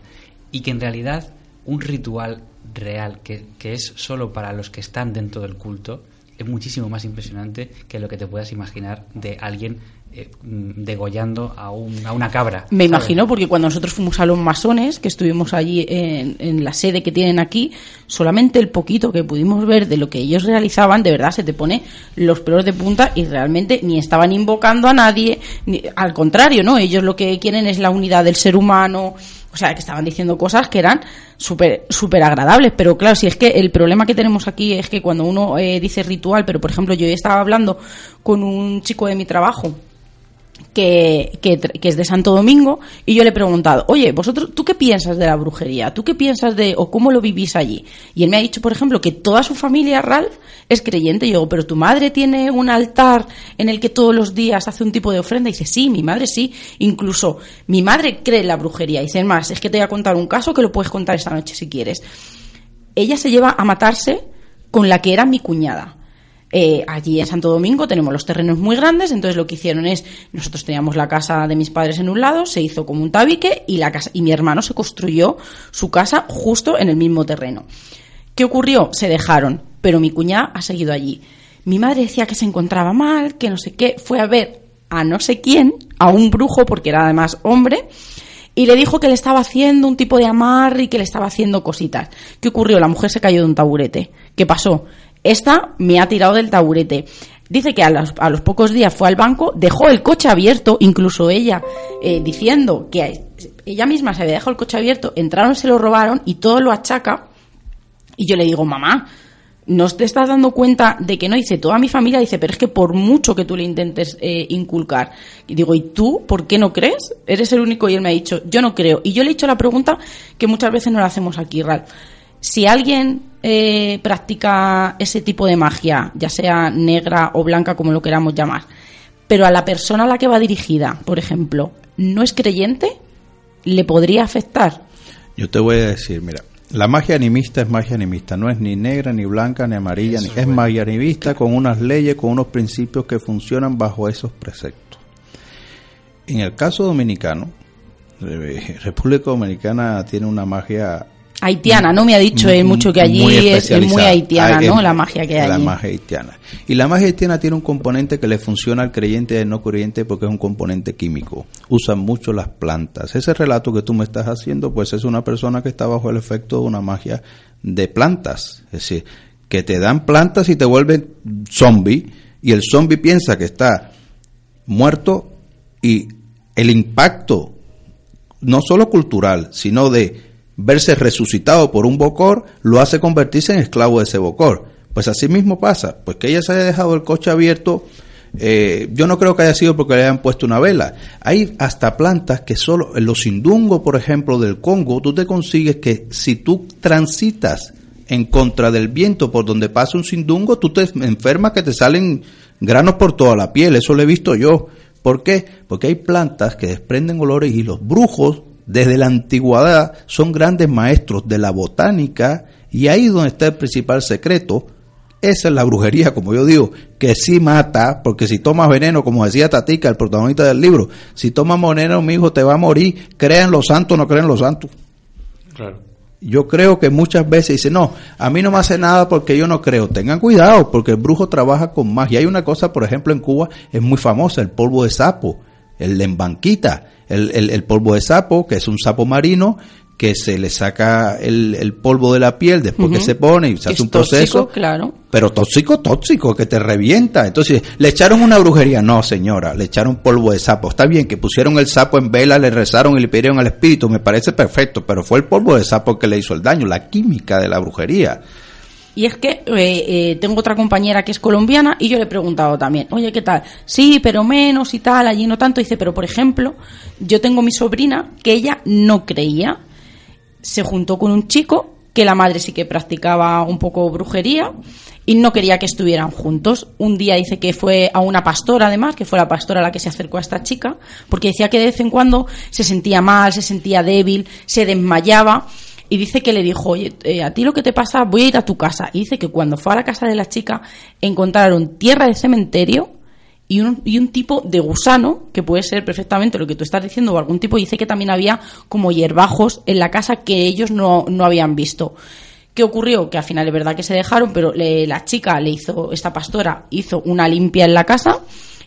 y que en realidad un ritual real que, que es solo para los que están dentro del culto es muchísimo más impresionante que lo que te puedas imaginar de alguien eh, mm, degollando a, un- a una cabra. Me ¿sabes? imagino, porque cuando nosotros fuimos a los masones, que estuvimos allí en, en la sede que tienen aquí, solamente el poquito que pudimos ver de lo que ellos realizaban, de verdad se te pone los pelos de punta y realmente ni estaban invocando a nadie, ni, al contrario, ¿no? Ellos lo que quieren es la unidad del ser humano, o sea, que estaban diciendo cosas que eran súper súper agradables, pero claro, si es que el problema que tenemos aquí es que cuando uno eh, dice ritual, pero por ejemplo yo estaba hablando con un chico de mi trabajo, que, es de Santo Domingo y yo le he preguntado, oye, vosotros, ¿tú qué piensas de la brujería? ¿Tú qué piensas de, o cómo lo vivís allí? Y él me ha dicho, por ejemplo, que toda su familia, Ralph, es creyente. Y yo digo, pero tu madre tiene un altar en el que todos los días hace un tipo de ofrenda. Y dice, sí, mi madre sí. Incluso mi madre cree en la brujería. Y dice, más, es que te voy a contar un caso que lo puedes contar esta noche si quieres. Ella se lleva a matarse con la que era mi cuñada. Eh, allí en Santo Domingo tenemos los terrenos muy grandes, entonces lo que hicieron es, nosotros teníamos la casa de mis padres en un lado, se hizo como un tabique y la casa y mi hermano se construyó su casa justo en el mismo terreno. ¿Qué ocurrió? Se dejaron, pero mi cuñada ha seguido allí. Mi madre decía que se encontraba mal, que no sé qué, fue a ver a no sé quién, a un brujo, porque era además hombre, y le dijo que le estaba haciendo un tipo de amarre y que le estaba haciendo cositas. ¿Qué ocurrió? La mujer se cayó de un taburete. ¿Qué pasó? Esta me ha tirado del taburete. Dice que a los, pocos días fue al banco, dejó el coche abierto, incluso ella, eh, diciendo que ella misma se había dejado el coche abierto, entraron, se lo robaron y todo lo achaca. Y yo le digo, mamá, ¿no te estás dando cuenta de que no? Dice, toda mi familia dice, pero es que por mucho que tú le intentes eh, inculcar. Y digo, ¿y tú por qué no crees? Eres el único y él me ha dicho, yo no creo. Y yo le he hecho la pregunta que muchas veces no la hacemos aquí, Ralph. Si alguien eh, practica ese tipo de magia, ya sea negra o blanca, como lo queramos llamar, pero a la persona a la que va dirigida, por ejemplo, no es creyente, ¿le podría afectar? Yo te voy a decir, mira, la magia animista es magia animista, no es ni negra, ni blanca, ni amarilla, ni, es magia animista con unas leyes, con unos principios que funcionan bajo esos preceptos. En el caso dominicano, eh, República Dominicana tiene una magia Haitiana, ¿no? Me ha dicho él mucho que allí muy es, es muy haitiana, Hay- ¿no? La magia que hay La allí. magia haitiana. Y la magia haitiana tiene un componente que le funciona al creyente y al no creyente porque es un componente químico. Usan mucho las plantas. Ese relato que tú me estás haciendo, pues es una persona que está bajo el efecto de una magia de plantas. Es decir, que te dan plantas y te vuelven zombie y el zombie piensa que está muerto y el impacto no solo cultural, sino de verse resucitado por un bocor, lo hace convertirse en esclavo de ese bocor. Pues así mismo pasa, pues que ella se haya dejado el coche abierto, eh, yo no creo que haya sido porque le hayan puesto una vela. Hay hasta plantas que solo, en los indungos, por ejemplo, del Congo, tú te consigues que si tú transitas en contra del viento por donde pasa un sindungo, tú te enfermas que te salen granos por toda la piel, eso lo he visto yo. ¿Por qué? Porque hay plantas que desprenden olores y los brujos desde la antigüedad son grandes maestros de la botánica y ahí donde está el principal secreto. Esa es la brujería, como yo digo, que sí mata, porque si tomas veneno, como decía Tatica, el protagonista del libro, si tomas veneno, mi hijo te va a morir, crean los santos, no creen los santos. Claro. Yo creo que muchas veces dice, no, a mí no me hace nada porque yo no creo. Tengan cuidado, porque el brujo trabaja con magia. Hay una cosa, por ejemplo, en Cuba es muy famosa, el polvo de sapo, el lembanquita, el, el, el polvo de sapo, que es un sapo marino que se le saca el, el polvo de la piel después que se pone y se hace un proceso. claro. Pero tóxico, tóxico, que te revienta. Entonces, le echaron una brujería. No, señora, le echaron polvo de sapo. Está bien que pusieron el sapo en vela, le rezaron y le pidieron al espíritu, me parece perfecto, pero fue el polvo de sapo que le hizo el daño, la química de la brujería. Y es que eh, eh, tengo otra compañera que es colombiana y yo le he preguntado también, oye, ¿qué tal? Sí, pero menos y tal, allí no tanto. Dice, pero por ejemplo, yo tengo mi sobrina que ella no creía se juntó con un chico que la madre sí que practicaba un poco brujería y no quería que estuvieran juntos. Un día dice que fue a una pastora, además, que fue la pastora la que se acercó a esta chica, porque decía que de vez en cuando se sentía mal, se sentía débil, se desmayaba. Y dice que le dijo, oye, eh, a ti lo que te pasa, voy a ir a tu casa. Y dice que cuando fue a la casa de la chica, encontraron tierra de cementerio y un, y un tipo de gusano, que puede ser perfectamente lo que tú estás diciendo, o algún tipo, dice que también había como hierbajos en la casa que ellos no, no habían visto. ¿Qué ocurrió? Que al final es verdad que se dejaron, pero la chica le hizo, esta pastora hizo una limpia en la casa,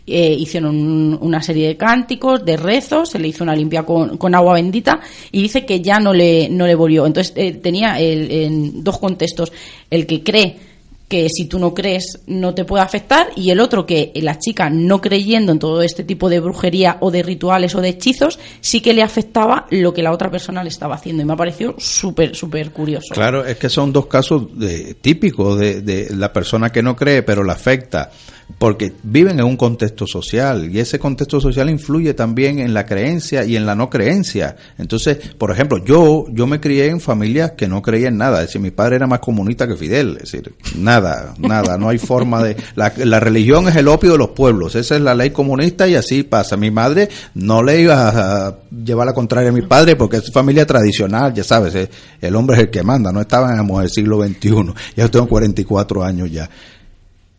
eh, hicieron una serie de cánticos, de rezos, se le hizo una limpia con, con agua bendita y dice que ya no le, no le volvió. Entonces eh, tenía el, en dos contextos, el que cree que si tú no crees no te puede afectar y el otro que la chica no creyendo en todo este tipo de brujería o de rituales o de hechizos sí que le afectaba lo que la otra persona le estaba haciendo y me ha parecido súper súper curioso claro es que son dos casos de, típicos de, de la persona que no cree pero le afecta porque viven en un contexto social y ese contexto social influye también en la creencia y en la no creencia. Entonces, por ejemplo, yo yo me crié en familias que no creían nada, es decir, mi padre era más comunista que Fidel, es decir, nada, nada, no hay forma de la, religión es el opio de los pueblos, esa es la ley comunista y así pasa. Mi madre no le iba a llevar la contraria a mi padre porque es familia tradicional, ya sabes, eh, el hombre es el que manda, no estábamos en el siglo XXI, ya tengo 44 años ya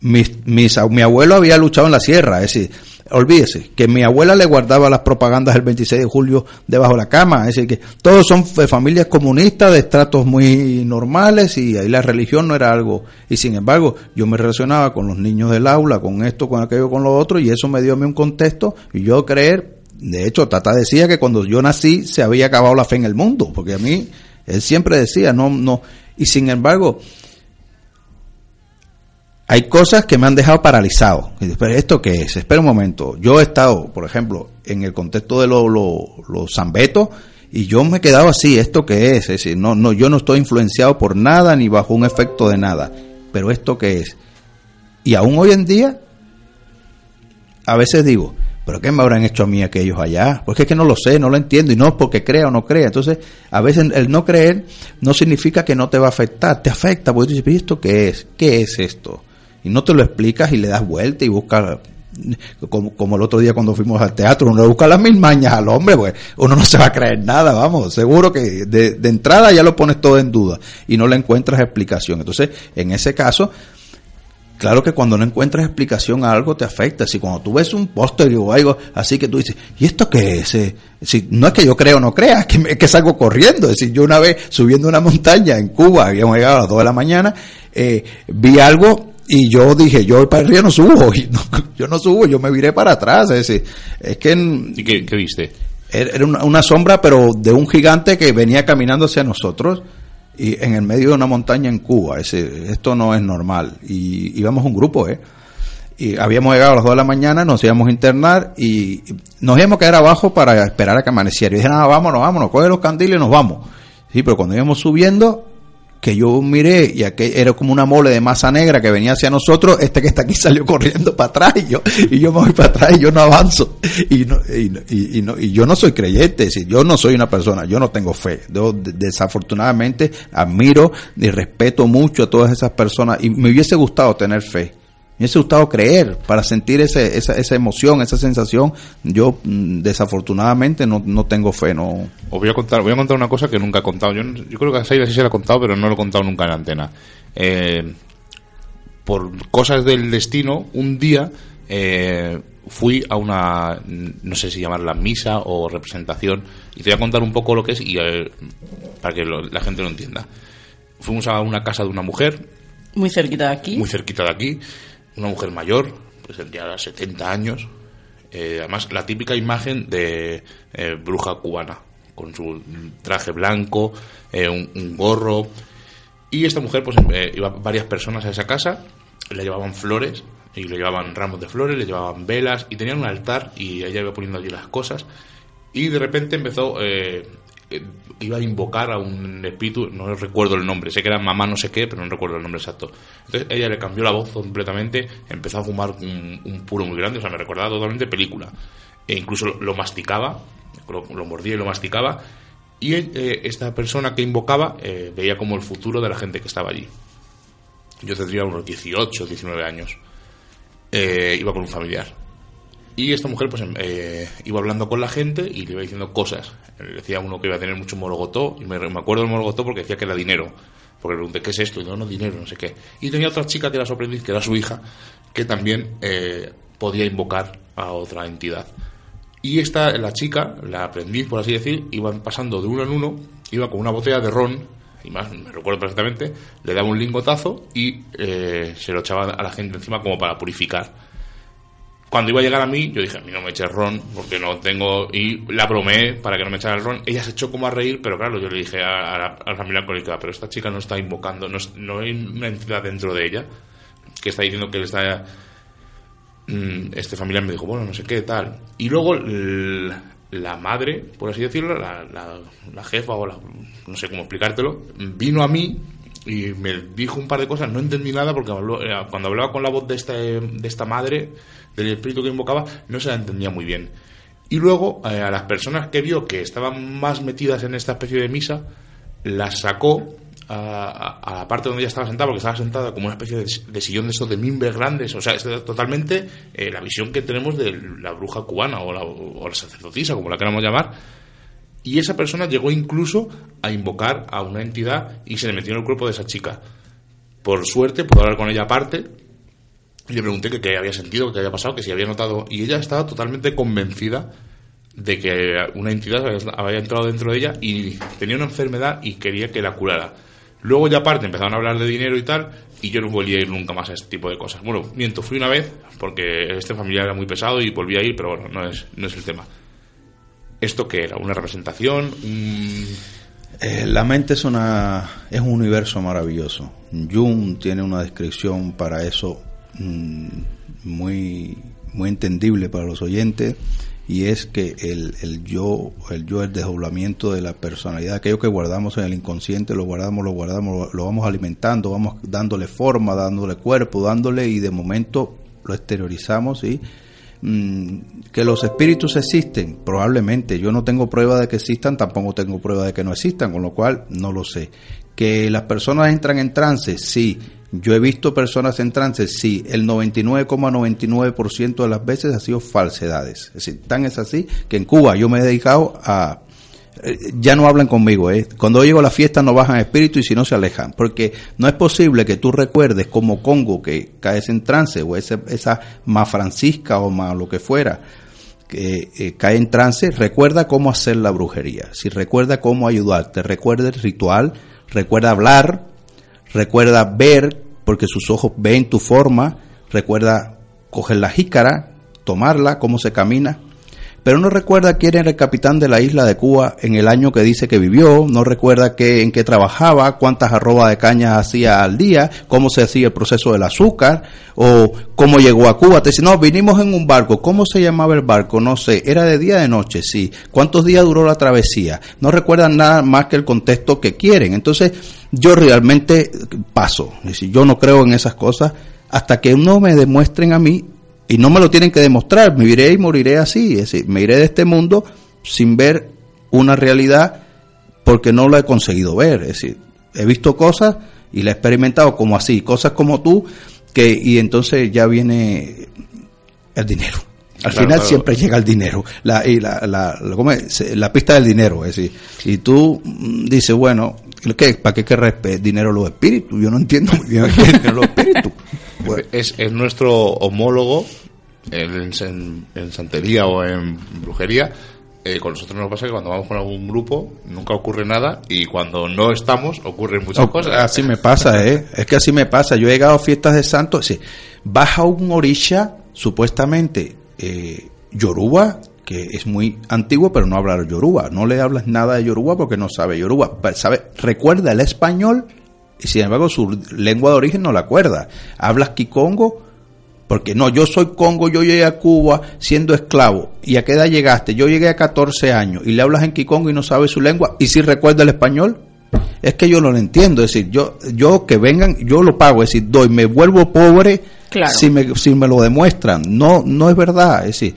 mis, mi abuelo había luchado en la sierra, es decir, olvídese, que mi abuela le guardaba las propagandas el 26 de julio debajo de la cama, es decir, que todos son familias comunistas de estratos muy normales y ahí la religión no era algo, y sin embargo yo me relacionaba con los niños del aula, con esto, con aquello, con lo otro, y eso me dio a un contexto, y yo creer, de hecho Tata decía que cuando yo nací se había acabado la fe en el mundo, porque a mí, él siempre decía, no, no, y sin embargo, hay cosas que me han dejado paralizado. Pero ¿esto qué es? Espera un momento. Yo he estado, por ejemplo, en el contexto de los lo, zambetos y yo me he quedado así. ¿Esto qué es? Es decir, no, no, yo no estoy influenciado por nada ni bajo un efecto de nada. Pero ¿esto qué es? Y aún hoy en día, a veces digo, ¿pero qué me habrán hecho a mí aquellos allá? Porque es que no lo sé, no lo entiendo y no es porque crea o no crea. Entonces, a veces el no creer no significa que no te va a afectar, te afecta porque tú dices, ¿y esto qué es? ¿Qué es esto? Y no te lo explicas y le das vuelta y buscas como, el otro día cuando fuimos al teatro, uno busca las mil mañas al hombre, pues uno no se va a creer nada, vamos, seguro que de, de, entrada ya lo pones todo en duda y no le encuentras explicación. Entonces, en ese caso, claro que cuando no encuentras explicación a algo te afecta. Si cuando tú ves un póster o algo así que tú dices, ¿y esto qué es? Eh, si, no es que yo creo o no crea, es que, es que salgo corriendo. Es decir, yo una vez subiendo una montaña en Cuba, habíamos llegado a las 2 de la mañana, eh, vi algo y yo dije, yo para arriba no subo, yo no subo, yo me viré para atrás. Es decir, es que... ¿Y qué, viste? Era una, sombra, pero de un gigante que venía caminando hacia nosotros y en el medio de una montaña en Cuba. Es esto no es normal. Y íbamos un grupo, ¿eh? y habíamos llegado a las 2 de la mañana, nos íbamos a internar y nos íbamos a quedar abajo para esperar a que amaneciera. Y dije, nada, vámonos, vámonos, coge los candiles y nos vamos. Sí, pero cuando íbamos subiendo, que yo miré y que era como una mole de masa negra que venía hacia nosotros, este que está aquí salió corriendo para atrás y yo, y yo me voy para atrás y yo no avanzo. Y, no, y, y, no, y yo no soy creyente, si yo no soy una persona, yo no tengo fe. Yo desafortunadamente admiro y respeto mucho a todas esas personas y me hubiese gustado tener fe me hubiese gustado creer para sentir ese, esa, esa emoción, esa sensación. Yo mm, desafortunadamente no, no tengo fe. No. Os voy a contar, voy a contar una cosa que nunca he contado. Yo, yo creo que a Saida sí se la he contado, pero no lo he contado nunca en la antena. Eh, por cosas del destino, un día eh, fui a una, no sé si llamarla misa o representación, y te voy a contar un poco lo que es y eh, para que la gente lo entienda. Fuimos a una casa de una mujer. Muy cerquita de aquí. Muy cerquita de aquí una mujer mayor, pues tendría 70 años, eh, además la típica imagen de eh, bruja cubana, con su traje blanco, eh, un, gorro. Y esta mujer, pues iba varias personas a esa casa, le llevaban flores, y le llevaban ramos de flores, le llevaban velas, y tenían un altar, y ella iba poniendo allí las cosas. Y de repente empezó iba a invocar a un espíritu, no recuerdo el nombre, sé que era mamá no sé qué, pero no recuerdo el nombre exacto. Entonces ella le cambió la voz completamente, empezó a fumar un, puro muy grande, o sea, me recordaba totalmente película. E incluso lo, masticaba, lo, mordía y lo masticaba. Y eh, esta persona que invocaba eh, veía como el futuro de la gente que estaba allí. Yo tendría unos 18, 19 años. Eh, iba con un familiar. Y esta mujer pues em, eh, iba hablando con la gente y le iba diciendo cosas. Le decía uno que iba a tener mucho mologotó, y me, acuerdo del mologotó porque decía que era dinero. Porque le pregunté, ¿qué es esto? Y no, no, dinero, no sé qué. Y tenía otra chica que era su aprendiz, que era su hija, que también eh, podía invocar a otra entidad. Y esta, la chica, la aprendiz, por así decir, iban pasando de uno en uno, iba con una botella de ron, y más, me recuerdo perfectamente, le daba un lingotazo y eh, se lo echaba a la gente encima como para purificar cuando iba a llegar a mí, yo dije, a mí no me eches ron, porque no tengo... Y la bromé para que no me echara el ron. Ella se echó como a reír, pero claro, yo le dije a, la, familia pero esta chica no está invocando, no, hay una entidad dentro de ella que está diciendo que está... Mm, este familiar me dijo, bueno, no sé qué, tal. Y luego la madre, por así decirlo, la, la, jefa o la, no sé cómo explicártelo, vino a mí y me dijo un par de cosas, no entendí nada porque eh, cuando hablaba con la voz de, este, de esta madre del espíritu que invocaba, no se la entendía muy bien. Y luego, eh, a las personas que vio que estaban más metidas en esta especie de misa, las sacó a, la parte donde ella estaba sentada, porque estaba sentada como una especie de, sillón de estos de mimbres grandes. O sea, es totalmente eh, la visión que tenemos de la bruja cubana o la, o la sacerdotisa, como la queramos llamar. Y esa persona llegó incluso a invocar a una entidad y se le metió en el cuerpo de esa chica. Por suerte, pudo hablar con ella aparte, y le pregunté que qué había sentido, qué había pasado, que si había notado. Y ella estaba totalmente convencida de que una entidad había entrado dentro de ella y tenía una enfermedad y quería que la curara. Luego ya aparte empezaron a hablar de dinero y tal, y yo no volví a ir nunca más a este tipo de cosas. Bueno, miento, fui una vez, porque este familiar era muy pesado y volví a ir, pero bueno, no es, no es el tema. ¿Esto qué era? ¿Una representación? Eh, la mente es, una, es un universo maravilloso. Jung tiene una descripción para eso Mm, muy, muy entendible para los oyentes y es que el, el yo, el yo, el desdoblamiento de la personalidad, aquello que guardamos en el inconsciente, lo guardamos, lo guardamos, lo, vamos alimentando, vamos dándole forma, dándole cuerpo, dándole y de momento lo exteriorizamos y mm, que los espíritus existen, probablemente, yo no tengo prueba de que existan, tampoco tengo prueba de que no existan, con lo cual no lo sé. Que las personas entran en trance, sí, yo he visto personas en trance, sí, el 99,99% de las veces ha sido falsedades. Es tan es así que en Cuba yo me he dedicado a... Eh, ya no hablan conmigo, ¿eh? Cuando llego a la fiesta no bajan espíritu y si no se alejan, porque no es posible que tú recuerdes como Congo que caes en trance o esa, esa ma Francisca o ma lo que fuera, que eh, cae en trance, recuerda cómo hacer la brujería, si recuerda cómo ayudarte, recuerda el ritual, recuerda hablar, recuerda ver, porque sus ojos ven tu forma, recuerda coger la jícara, tomarla, cómo se camina, pero no recuerda quién era el capitán de la isla de Cuba en el año que dice que vivió, no recuerda qué, en qué trabajaba, cuántas arrobas de caña hacía al día, cómo se hacía el proceso del azúcar, o cómo llegó a Cuba. Te dice, no, vinimos en un barco, ¿cómo se llamaba el barco? No sé, era de día de noche, sí. ¿Cuántos días duró la travesía? No recuerdan nada más que el contexto que quieren. Entonces, yo realmente paso, es decir, yo no creo en esas cosas hasta que no me demuestren a mí y no me lo tienen que demostrar, me iré y moriré así, es decir, me iré de este mundo sin ver una realidad porque no lo he conseguido ver, es decir, he visto cosas y la he experimentado como así, cosas como tú, que y entonces ya viene el dinero. Al Claro, final claro. siempre llega el dinero, la, y la, la, la- la pista del dinero, es decir, y tú mm, dices, bueno, ¿qué, ¿para qué querrás dinero los espíritus? Yo no entiendo muy bien qué es dinero los espíritus. Bueno, Es, es nuestro homólogo en, en- en santería o en brujería. Eh, con nosotros nos pasa que cuando vamos con algún grupo nunca ocurre nada y cuando no estamos ocurren muchas cosas. Así me pasa, ¿eh? Es que así me pasa. Yo he llegado a fiestas de santos. Sí, vas a un orisha, supuestamente eh, yoruba, que es muy antiguo, pero no habla yoruba. No le hablas nada de yoruba porque no sabe yoruba. Sabe, recuerda el español y sin embargo su lengua de origen no la acuerda. Hablas kikongo. Porque no, yo soy Congo, yo llegué a Cuba siendo esclavo. ¿Y a qué edad llegaste? Yo llegué a 14 años y le hablas en Kikongo y no sabes su lengua. ¿Y si recuerda el español? Es que yo no lo entiendo. Es decir, yo, yo que vengan, yo lo pago. Es decir, doy, me vuelvo pobre Claro. si, me, si me lo demuestran. No, no es verdad. Es decir,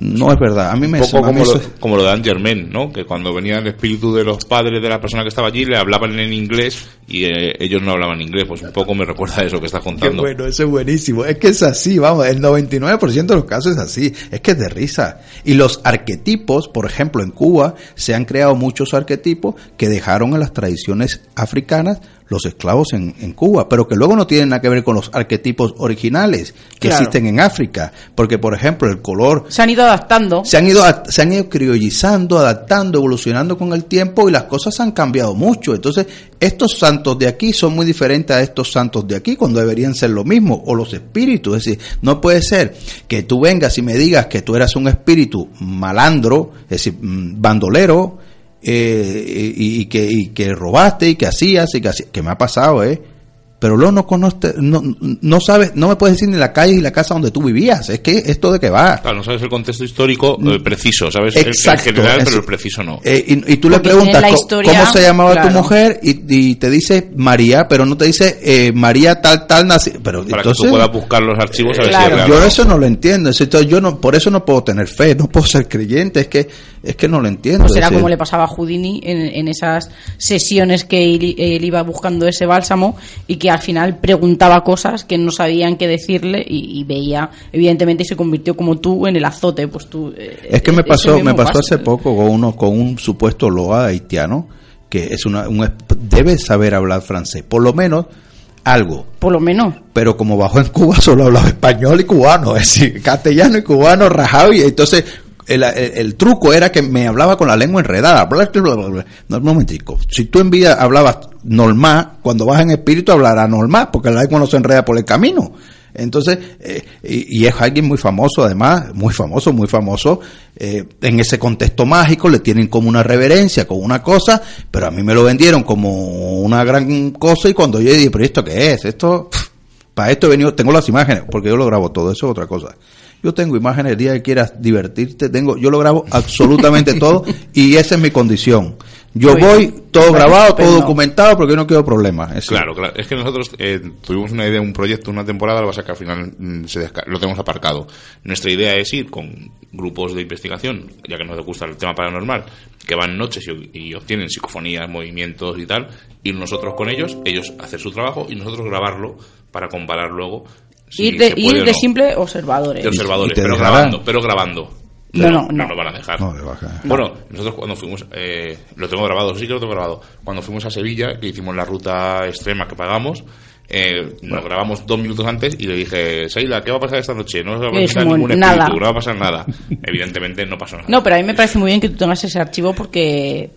no es verdad. A mí me Un poco a como eso- lo, como lo de Germain, ¿no? Que cuando venía el espíritu de los padres de la persona que estaba allí le hablaban en inglés y eh, ellos no hablaban inglés. Pues un poco me recuerda a eso que estás Qué contando. bueno, eso es buenísimo. Es que es así, vamos, el 99% de los casos es así. Es que es de risa. Y los arquetipos, por ejemplo, en Cuba se han creado muchos arquetipos que dejaron en las tradiciones africanas los esclavos en, en Cuba, pero que luego no tienen nada que ver con los arquetipos originales que Claro. existen en África. Porque, por ejemplo, el color Se han ido adaptando. se han ido se han ido criollizando, adaptando, evolucionando con el tiempo y las cosas han cambiado mucho. Entonces, estos santos de aquí son muy diferentes a estos santos de aquí cuando deberían ser lo mismo o los espíritus, es decir, no puede ser que tú vengas y me digas que tú eras un espíritu malandro, es decir, mm, bandolero eh, y, que y que robaste y que hacías y que hacías, que me ha pasado, eh pero luego no conoces, no, no sabes, no me puedes decir ni la calle y la casa donde tú vivías. Es que esto de qué va. Claro, no sabes el contexto histórico eh, preciso, ¿sabes? Mm. Exacto, el general, es- pero el preciso no. Eh, y, y tú le preguntas historia, cómo se llamaba tu mujer y, y te dice María, pero no te dice eh, María tal tal nací. Pero Para entonces que tú puedas buscar los archivos a ver Claro. si es real. yo eso no lo entiendo. Es decir, yo no, por eso no puedo tener fe, no puedo ser creyente. Es que es que no lo entiendo. Pues decir, como le pasaba a Houdini en, en esas sesiones que él, él iba buscando ese bálsamo y que al final preguntaba cosas que no sabían qué decirle y, y veía, evidentemente, y se convirtió como tú en el azote. Pues tú, eh, Es que me pasó, me pasó hace poco con uno, con un supuesto loa haitiano que es una, un, debe saber hablar francés, por lo menos algo. Por lo menos. pero como bajó en Cuba solo hablaba español y cubano, es decir, castellano y cubano rajado y entonces el, truco era que me hablaba con la lengua enredada. Bla. No, un momentico. Si tú en vida hablabas normal, cuando vas en espíritu hablará normal, porque la lengua no se enreda por el camino. Entonces, eh, y, es alguien muy famoso, además, muy famoso, muy famoso, eh, en ese contexto mágico, le tienen como una reverencia, como una cosa, pero a mí me lo vendieron como una gran cosa y cuando yo dije, pero ¿esto qué es? Esto, para esto he venido, tengo las imágenes, porque yo lo grabo todo, eso es otra cosa. Yo tengo imágenes el día que quieras divertirte, tengo, yo lo grabo absolutamente todo y esa es mi condición. Yo voy todo grabado, todo documentado porque yo no quiero problemas. Es Claro, claro. Es que nosotros eh, tuvimos una idea, un proyecto, una temporada, lo que pasa es que al final mm, se lo tenemos aparcado. Nuestra idea es ir con grupos de investigación, ya que nos gusta el tema paranormal, que van noches y, y obtienen psicofonías, movimientos y tal, ir nosotros con ellos, ellos hacer su trabajo y nosotros grabarlo para comparar luego. Si ir de, ir de no. simple observadores. de observadores, ¿Y te pero dejarán? grabando, pero grabando. No, no, no no. nos van a dejar. No, le baja. Bueno, nosotros cuando fuimos, eh, lo tengo grabado, sí que lo tengo grabado. Cuando fuimos a Sevilla, que hicimos la ruta extrema que pagamos, eh, nos grabamos dos minutos antes y le dije, Seila, ¿qué va a pasar esta noche? No va a pasar ningún nada. espíritu, no va a pasar nada. Evidentemente no pasó nada. No, pero a mí me parece muy bien que tú tengas ese archivo porque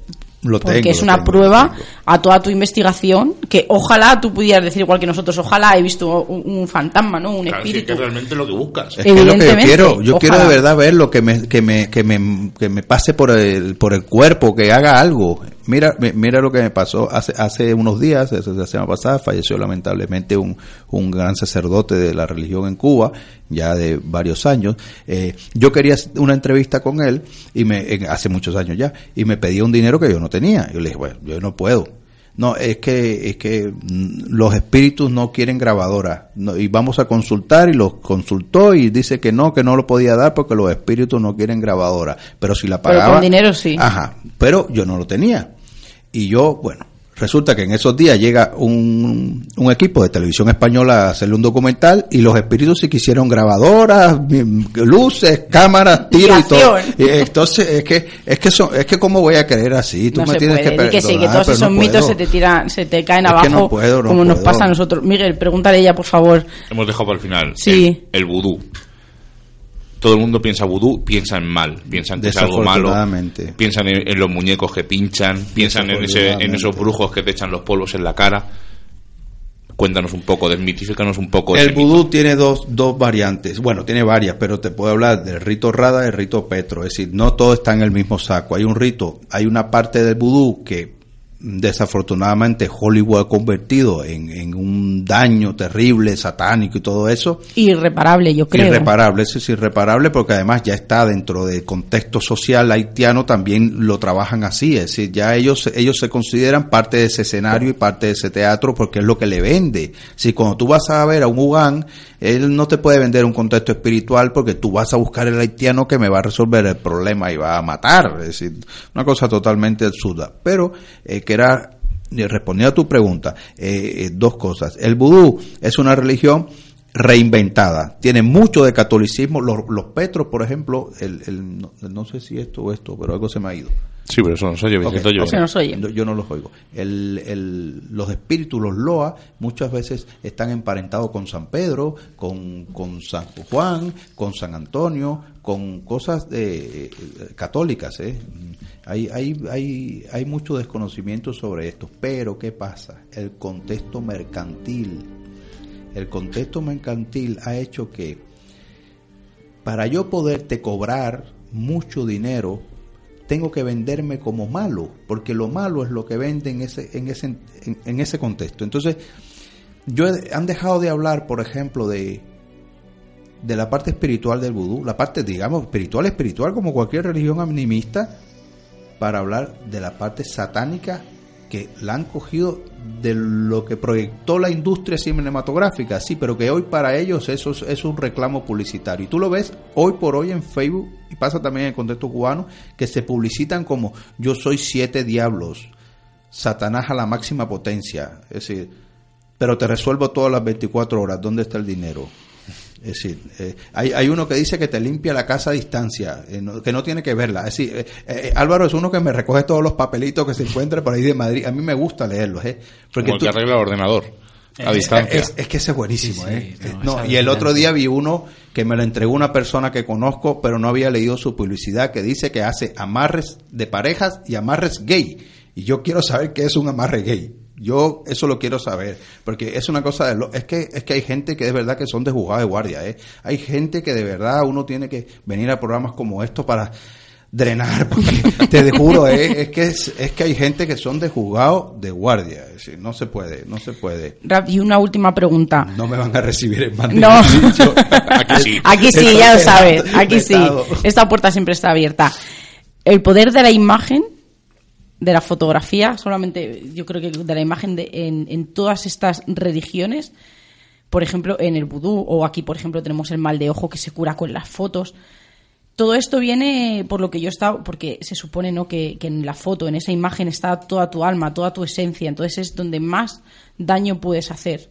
Lo porque tengo, es una tengo, prueba a toda tu investigación, que ojalá tú pudieras decir igual que nosotros, ojalá he visto un, un fantasma, ¿no? Un Claro, sí, es espíritu. que es realmente lo que buscas. Es que lo que yo quiero, yo quiero de verdad ver lo que me, que me, que me, que me pase por el, por el cuerpo, que haga algo. Mira, mi- mira lo que me pasó hace, hace unos días, la semana pasada, falleció lamentablemente un, un gran sacerdote de la religión en Cuba, ya de varios años. Eh, yo quería una entrevista con él, y me, hace muchos años ya, y me pedía un dinero que yo no tenía. Yo le dije, bueno, yo no puedo. No, es que, es que mm, los espíritus no quieren grabadora. No, y vamos a consultar y los consultó y dice que no, que no lo podía dar porque los espíritus no quieren grabadora. Pero si la Pero pagaba. con dinero sí. Ajá, pero yo no lo tenía. Y yo, bueno, resulta que en esos días llega un, un equipo de televisión española a hacerle un documental y los espíritus sí quisieron grabadoras, mi- luces, cámaras, tiro y todo. Y entonces, es que, es que son, es que cómo voy a creer así, tú no me se tienes puede. que Di que sí, que perdonar, todos esos no mitos puedo. se te tiran, se te caen Es abajo, no puedo, no como nos pasa a nosotros. Miguel, pregúntale ella, por favor. Hemos dejado para el final. Sí. El, el vudú. Todo el mundo piensa vudú, piensa en mal, piensan que es algo malo, piensan en, en los muñecos que pinchan, piensan en, ese, en esos brujos que te echan los polvos en la cara. Cuéntanos un poco, desmitifícanos un poco. El vudú tiene dos, dos variantes. Bueno, tiene varias, pero te puedo hablar del rito Rada y el rito Petro. Es decir, no todo está en el mismo saco. Hay un rito, hay una parte del vudú que desafortunadamente Hollywood ha convertido en, en un daño terrible, satánico y todo eso. Irreparable, yo creo. Irreparable, eso es irreparable porque además ya está dentro del contexto social haitiano, también lo trabajan así, es decir, ya ellos, ellos se consideran parte de ese escenario y parte de ese teatro porque es lo que le vende. Si cuando tú vas a ver a un Ugán, él no te puede vender un contexto espiritual porque tú vas a buscar el haitiano que me va a resolver el problema y va a matar, es decir, una cosa totalmente absurda. Pero eh, que era y respondiendo a tu pregunta, eh, eh, dos cosas. El vudú es una religión reinventada, tiene mucho de catolicismo. Los, los petros, por ejemplo, el, el- no, no sé si esto o esto, pero algo se me ha ido. Sí, pero eso nos oye. Yo, yo no los oigo. El, el- los espíritus, los loa, muchas veces están emparentados con San Pedro, con, con San Juan, con San Antonio, con cosas de, eh, católicas. ¿eh? Hay, hay, hay, hay mucho desconocimiento sobre esto. Pero, ¿qué pasa? El contexto mercantil. El contexto mercantil ha hecho que para yo poderte cobrar mucho dinero, tengo que venderme como malo, porque lo malo es lo que vende en ese, en ese, en, ese contexto. Entonces, yo han dejado de hablar, por ejemplo, de, de la parte espiritual del vudú, la parte, digamos, espiritual, espiritual, como cualquier religión animista, para hablar de la parte satánica que la han cogido de lo que proyectó la industria cinematográfica, sí, pero que hoy para ellos eso es, un reclamo publicitario. Y tú lo ves hoy por hoy en Facebook, y pasa también en el contexto cubano, que se publicitan como yo soy siete diablos, Satanás a la máxima potencia, es decir, pero te resuelvo todas las 24 horas, ¿dónde está el dinero? Es decir, eh, hay, hay uno que dice que te limpia la casa a distancia, eh, no- que no tiene que verla. Es decir, eh, eh, Álvaro es uno que me recoge todos los papelitos que se encuentra por ahí de Madrid. A mí me gusta leerlos, ¿eh? Como el tú- que arregla el ordenador a distancia. es, es que ese es buenísimo, Sí, sí, ¿eh? no, No, y el otro día vi uno que me lo entregó una persona que conozco, pero no había leído su publicidad, que dice que hace amarres de parejas y amarres gay. Y yo quiero saber qué es un amarre gay. Yo eso lo quiero saber, porque es una cosa de lo, es que es que hay gente que de verdad que son de juzgado de guardia, ¿eh? Hay gente que de verdad uno tiene que venir a programas como estos para drenar, porque te juro, ¿eh? es que es, es que hay gente que son de juzgado de guardia, es decir, no se puede, no se puede. Rap, y una última pregunta. No me van a recibir en más No. Aquí sí. Aquí sí, ya lo sabes. Aquí sí. Esta puerta siempre está abierta. El poder de la imagen, de la fotografía, solamente yo creo que de la imagen de, en, en todas estas religiones, por ejemplo, en el vudú, o aquí, por ejemplo, tenemos el mal de ojo que se cura con las fotos. Todo esto viene por lo que yo he estado, porque se supone ¿no? que, que en la foto, en esa imagen, está toda tu alma, toda tu esencia. Entonces es donde más daño puedes hacer.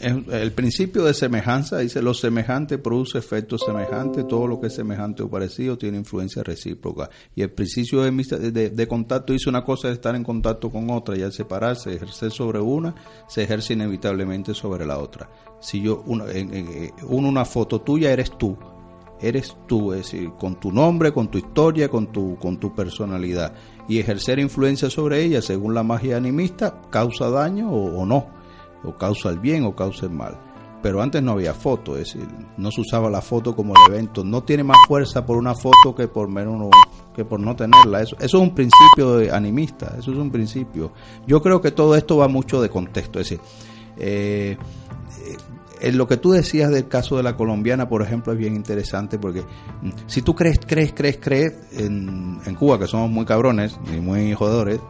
Es- El principio de semejanza dice lo semejante produce efectos semejantes, todo lo que es semejante o parecido tiene influencia recíproca. Y el principio de, de- contacto dice una cosa es estar en contacto con otra y al separarse, ejercer sobre una, se ejerce inevitablemente sobre la otra. Si yo en- uno una foto tuya eres tú, eres tú, es decir, con tu nombre, con tu historia, con tu, con tu personalidad. Y ejercer influencia sobre ella, según la magia animista, causa daño o no, o causa el bien o causa el mal. Pero antes no había foto, es decir, no se usaba la foto como el evento. No tiene más fuerza por una foto que por menos que por no tenerla. Eso, es un principio animista, eso es un principio. Yo creo que todo esto va mucho de contexto, es decir, eh, en lo que tú decías del caso de la colombiana, por ejemplo, es bien interesante porque mm, si tú crees, crees, crees, crees en, en Cuba, que somos muy cabrones y muy jodedores,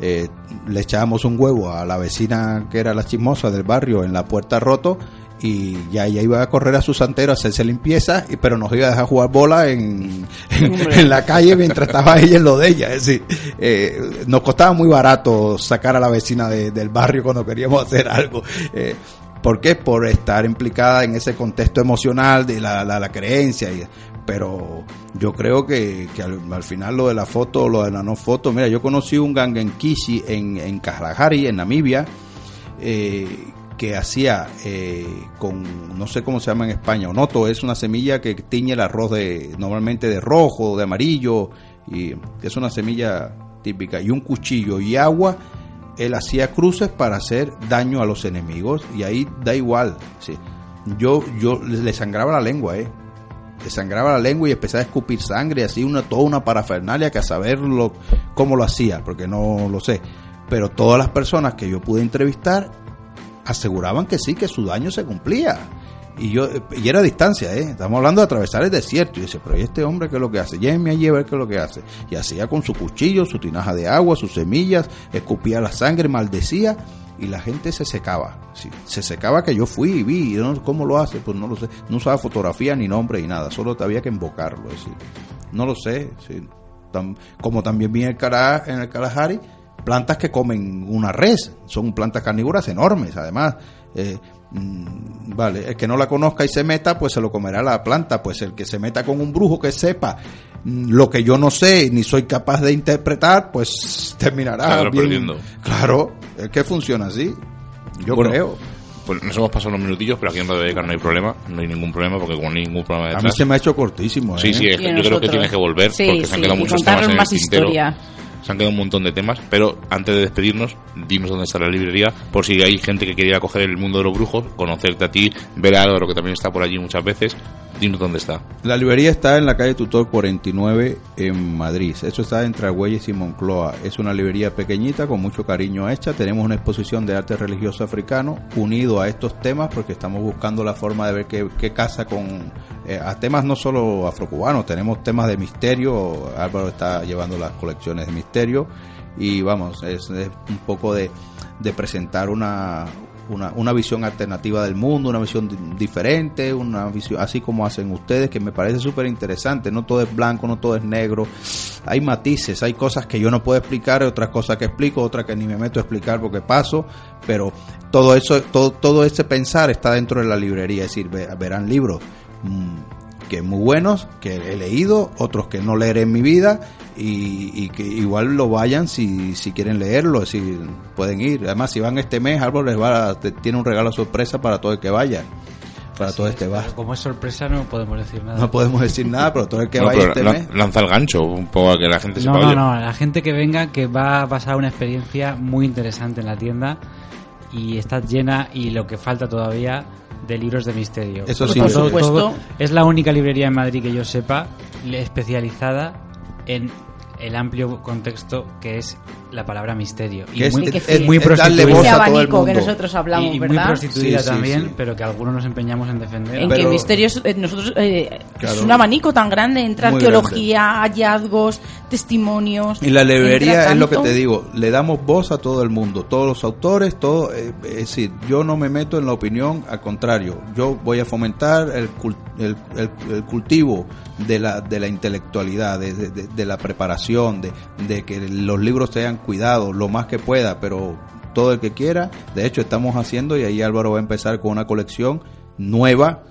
eh, le echábamos un huevo a la vecina que era la chismosa del barrio en la puerta roto y ya ella iba a correr a su santero a hacerse limpieza, y, pero nos iba a dejar jugar bola en, en, en la calle mientras estaba ella en lo de ella. Es decir, eh, nos costaba muy barato sacar a la vecina de, del barrio cuando queríamos hacer algo. Eh, ¿Por qué? Por estar implicada en ese contexto emocional de la, la, la creencia. Y, pero yo creo que, al, al, final lo de la foto, lo de la no foto, mira, yo conocí un gangenkishi en, en Kalahari, en Namibia, eh, que hacía eh, con, no sé cómo se llama en España, onoto, es una semilla que tiñe el arroz de, normalmente de rojo, de amarillo, y es una semilla típica, y un cuchillo y agua, él hacía cruces para hacer daño a los enemigos, y ahí da igual, sí. yo, yo le sangraba la lengua, eh, le sangraba la lengua y empecé a escupir sangre, así una, toda una parafernalia que a saber lo, cómo lo hacía, porque no lo sé. Pero todas las personas que yo pude entrevistar aseguraban que sí, que su daño se cumplía. Y yo y era a distancia, ¿eh? estamos hablando de atravesar el desierto. Y dice, pero ¿y este hombre qué es lo que hace? Llévenme allí a ver qué es lo que hace. Y hacía con su cuchillo, su tinaja de agua, sus semillas, escupía la sangre, maldecía y la gente se secaba. Sí, se secaba que yo fui y vi. No, ¿Cómo lo hace? Pues no lo sé. No usaba fotografía ni nombre ni nada. Solo había que invocarlo. Decir, no lo sé. Sí. Como también vi en el, el Kalahari plantas que comen una res. Son plantas carnívoras enormes, además. Eh, vale, el que no la conozca y se meta, pues se lo comerá la planta. Pues el que se meta con un brujo que sepa mmm, lo que yo no sé ni soy capaz de interpretar, pues terminará claro, bien. Perdiendo. Claro, es que funciona así. Yo Bueno, creo. Pues nos hemos pasado unos minutillos, pero aquí en Radio no hay problema, no hay ningún problema porque como no hay ningún problema A mí detrás. se me ha hecho cortísimo. ¿eh? Sí, sí, es que a yo creo que tienes que volver Sí, porque se han quedado y muchos temas en el más tintero. Se han quedado un montón de temas, pero antes de despedirnos, dinos dónde está la librería, por si hay gente que quiere ir a coger el mundo de los brujos, conocerte a ti, ver a Álvaro, que también está por allí muchas veces, dinos dónde está. La librería está en la calle Tutor 49 en Madrid. Eso está entre Argüelles y Moncloa. Es una librería pequeñita con mucho cariño hecha. Tenemos una exposición de arte religioso africano unido a estos temas porque estamos buscando la forma de ver qué, qué casa con eh, a temas no solo afrocubanos. Tenemos temas de misterio. Álvaro está llevando las colecciones de misterio y vamos, es, un poco de, presentar una, una, una, visión alternativa del mundo, una visión di diferente, una visión así como hacen ustedes, que me parece súper interesante. No todo es blanco, no todo es negro. Hay matices, hay cosas que yo no puedo explicar, otras cosas que explico, otras que ni me meto a explicar porque paso, pero todo eso, todo, todo ese pensar está dentro de la librería, es decir, verán libros. Mmm, que muy buenos, que he leído, otros que no leeré en mi vida y, y que igual lo vayan si, si quieren leerlo, si pueden ir. Además, si van este mes, Álvaro les va a, tiene un regalo sorpresa para todo el que vaya. Para todo este va. Como es sorpresa no podemos decir nada. No podemos decir nada, pero todo el que no, vaya este la, mes. Lanza el gancho un poco a que la gente no, sepa. No, no, la gente que venga que va a pasar una experiencia muy interesante en la tienda y está llena y lo que falta todavía de libros de misterio. Eso sí, por supuesto. Todo, es la única librería en Madrid que yo sepa especializada en el amplio contexto que es la palabra misterio. Y es, muy, es, es, muy prostituida. Ese abanico que nosotros hablamos, y, y ¿verdad? muy prostituida Sí, sí, también, sí. pero que algunos nos empeñamos en defender. En Pero- que misterios, eh, nosotros, eh, Claro. es un abanico tan grande entre Muy arqueología, hallazgos, testimonios. Y la librería entra es lo que te digo, le damos voz a todo el mundo, todos los autores, todo, eh, es decir, yo no me meto en la opinión, al contrario, yo voy a fomentar el, cul- el, el- el cultivo de la, de la intelectualidad, de, de- de- de la preparación, de, de que los libros sean cuidados lo más que pueda, pero todo el que quiera, de hecho estamos haciendo y ahí Álvaro va a empezar con una colección nueva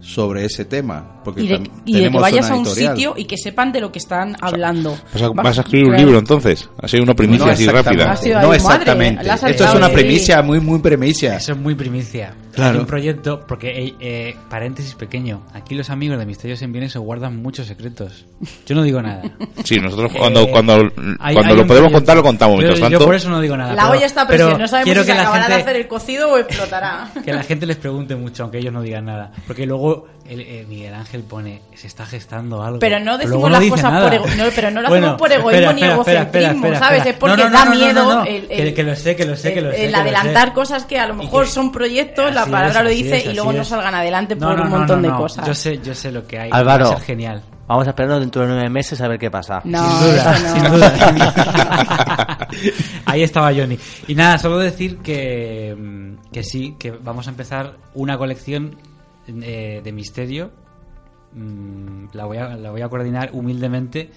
sobre ese tema. Porque Y de, tam- y de que vayas a un editorial. sitio y que sepan de lo que están hablando. ¿Vas a, Va- vas a escribir un libro entonces? Ha sido una primicia No así rápida. Ha sido no exactamente. madre, Esto es una primicia, muy, muy primicia. Eso es muy primicia. Claro. hay un proyecto, porque, eh, eh, paréntesis pequeño, aquí los amigos de Misterios en Bienes se guardan muchos secretos. Yo no digo nada. Sí, nosotros cuando, Eh, cuando, hay- cuando hay lo podemos proyecto. contar lo contamos. Yo- Mientras yo, tanto, por eso no digo nada. La pero- olla está a presión, no sabemos quiero si que se la acabará gente- de hacer el cocido o explotará. que la gente les pregunte mucho, aunque ellos no digan nada. Porque luego el, eh, Miguel Ángel pone, se está gestando algo. Pero no decimos no las cosas por ego- no, pero no lo Bueno, hacemos por egoísmo espera, ni espera, espera, espera, egocentrismo, espera, ¿sabes? Es porque No, no, da no, no, miedo no, no. el, Que- el- que lo sé, que lo sé, que lo el- sé, el que lo adelantar sé. cosas que a lo mejor que- son proyectos, la palabra es, lo dice es, y luego no salgan adelante por no, un montón no, de no. cosas. Yo sé, yo sé lo que hay. Álvaro. Va a ser genial. Vamos a esperarnos dentro de nueve meses a ver qué pasa. No, sin duda, no. sin duda. Ahí estaba Johnny. Y nada, solo decir que, mm, que sí, que vamos a empezar una colección eh, de misterio. Mm, La voy, a, la voy a coordinar humildemente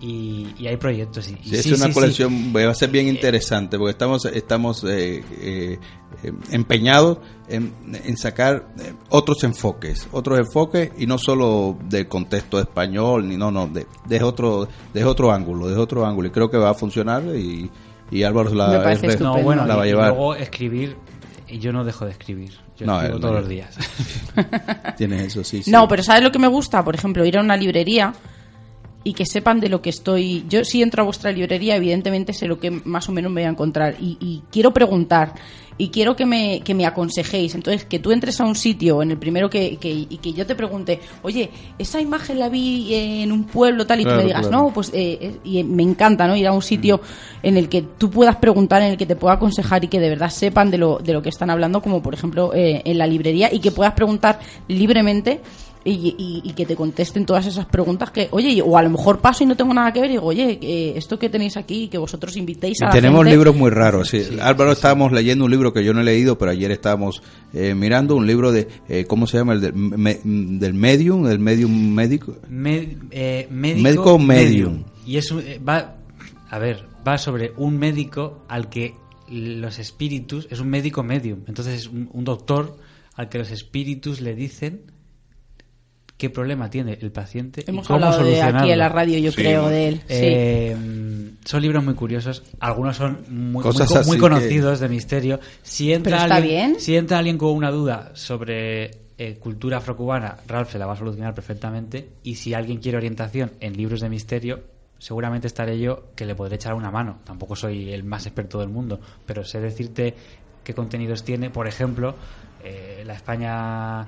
y, y hay proyectos. Y, Sí, es sí, una sí, colección, va a ser bien interesante porque estamos estamos eh, eh, eh, empeñados en, en sacar eh, otros enfoques, otros enfoques y no solo del contexto español, ni no, no, de, de otro de otro ángulo, de otro ángulo y creo que va a funcionar y, y Álvaro la. No, bueno, va a y llevar. luego escribir. Y yo no dejo de escribir. Yo No, escribo él todos no. los días. Tienes eso, sí. sí. No, pero ¿sabes lo que me gusta? Por ejemplo, ir a una librería y que sepan de lo que estoy. Yo si entro a vuestra librería, evidentemente sé lo que más o menos me voy a encontrar y, y quiero preguntar y quiero que me, que me aconsejéis. Entonces, que tú entres a un sitio en el primero que, que- y que yo te pregunte, oye, esa imagen la vi en un pueblo tal y Claro, tú me digas, claro. no, pues eh, eh, y me encanta, ¿no? Ir a un sitio en el que tú puedas preguntar, en el que te pueda aconsejar y que de verdad sepan de lo, de lo que están hablando, como por ejemplo eh, en la librería y que puedas preguntar libremente y, y- y que te contesten todas esas preguntas que, oye, o a lo mejor paso y no tengo nada que ver y digo, oye, eh, esto que tenéis aquí, que vosotros invitéis a la tenemos gente". libros muy raros. sí. Álvaro estábamos leyendo un libro que yo no he leído, pero ayer estábamos eh, mirando un libro de, eh, ¿cómo se llama? El del, me- del medium, el medium médico. Me- eh, médico, Médico medium. Y es un- eh, va, a ver, va sobre un médico al que los espíritus, es un médico medium, entonces es un, un doctor al que los espíritus le dicen qué problema tiene el paciente Hemos y cómo hablado de aquí en la radio, yo Sí. creo, de él. sí. Eh, son libros muy curiosos, algunos son muy, Cosas muy que- conocidos de misterio. Si entra, Pero está alguien, bien. si entra alguien con una duda sobre eh, cultura afrocubana, Ralph se la va a solucionar perfectamente. Y si alguien quiere orientación en libros de misterio, seguramente estaré yo que le podré echar una mano. Tampoco soy el más experto del mundo, pero sé decirte qué contenidos tiene. Por ejemplo, eh, la España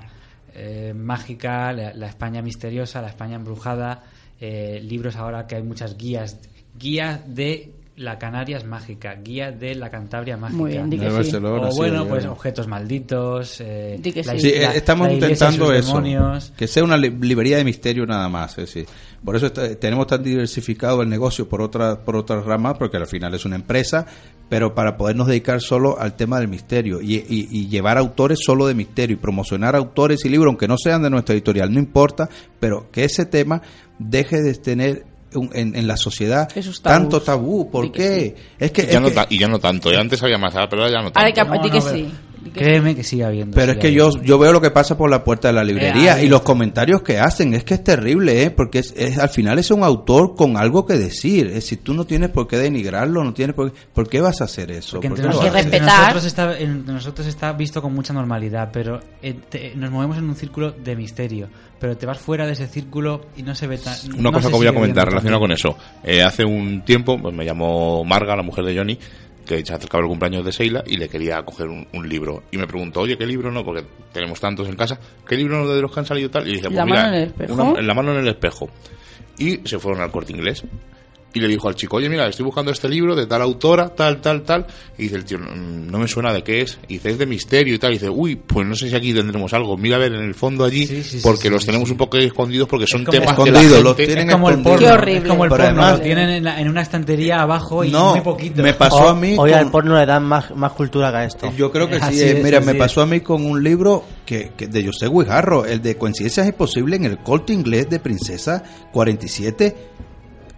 eh, mágica, la, España misteriosa, la España embrujada, eh, libros ahora que hay muchas guías, guía de la Canarias mágica, guía de la Cantabria mágica. Muy bien, di que De sí. Barcelona, o bueno, pues objetos malditos. eh, Di que la- sí. Sí, la- eh, estamos la y intentando eso. demonios. Que sea una li- librería de misterio nada más. Es decir, por eso está- tenemos tan diversificado el negocio por otras por otras ramas, porque al final es una empresa, pero para podernos dedicar solo al tema del misterio y, y- y llevar autores solo de misterio y promocionar autores y libros, aunque no sean de nuestra editorial, no importa, pero que ese tema deje de tener en, en la sociedad Esos tabús. tanto tabú. ¿Por qué? Es que, y, es ya no que- y ya no tanto. Y antes había más, pero ahora ya no tanto. Ahora hay que, No, di no, que pero- sí. Créeme que sigue habiendo. Pero es que yo, habiendo. yo veo lo que pasa por la puerta de la librería Eh, ahí y los comentarios que hacen. Es que es terrible, ¿eh? Porque es, es- al final es un autor con algo que decir. Es decir, tú no tienes por qué denigrarlo, no tienes por qué... ¿Por qué vas a hacer eso? Porque ¿Por entre, nosotros, entre está, entre nosotros está visto con mucha normalidad, pero eh, te- nos movemos en un círculo de misterio. Pero te vas fuera de ese círculo y no se ve tan. Una no cosa que voy a comentar viendo relacionada con eso. Eh, hace un tiempo pues, me llamó Marga, la mujer de Johnny, que se acercaba el cumpleaños de Seila y le quería coger un, un libro. Y me preguntó, oye, ¿qué libro no? Porque tenemos tantos en casa. ¿Qué libro no de los que han salido tal? Y dije, pues ¿La mira, mano en el espejo? una- la mano en el espejo. Y se fueron al corte inglés. Y le dijo al chico, oye, mira, estoy buscando este libro de tal autora, tal, tal, tal. Y dice el tío, "Mm, no me suena de qué es. Y dice, es de misterio y tal. Y dice, uy, pues no sé si aquí tendremos algo. Mira a ver en el fondo allí, Sí, sí, sí, porque sí, los sí, tenemos sí. un poco escondidos porque son como temas que la escondidos, los gente- tienen Es como el porno. Qué horrible. Es como el Pero porno. además- lo tienen en, la- en una estantería abajo y No, muy poquito. me pasó O- a mí Hoy con- al porno le dan más, más cultura que a esto. Yo creo que sí. Así eh, es, Mira, me es. pasó a mí con un libro que, que de José Guijarro, el de Coincidencias Imposibles en el corte inglés de Princesa 47.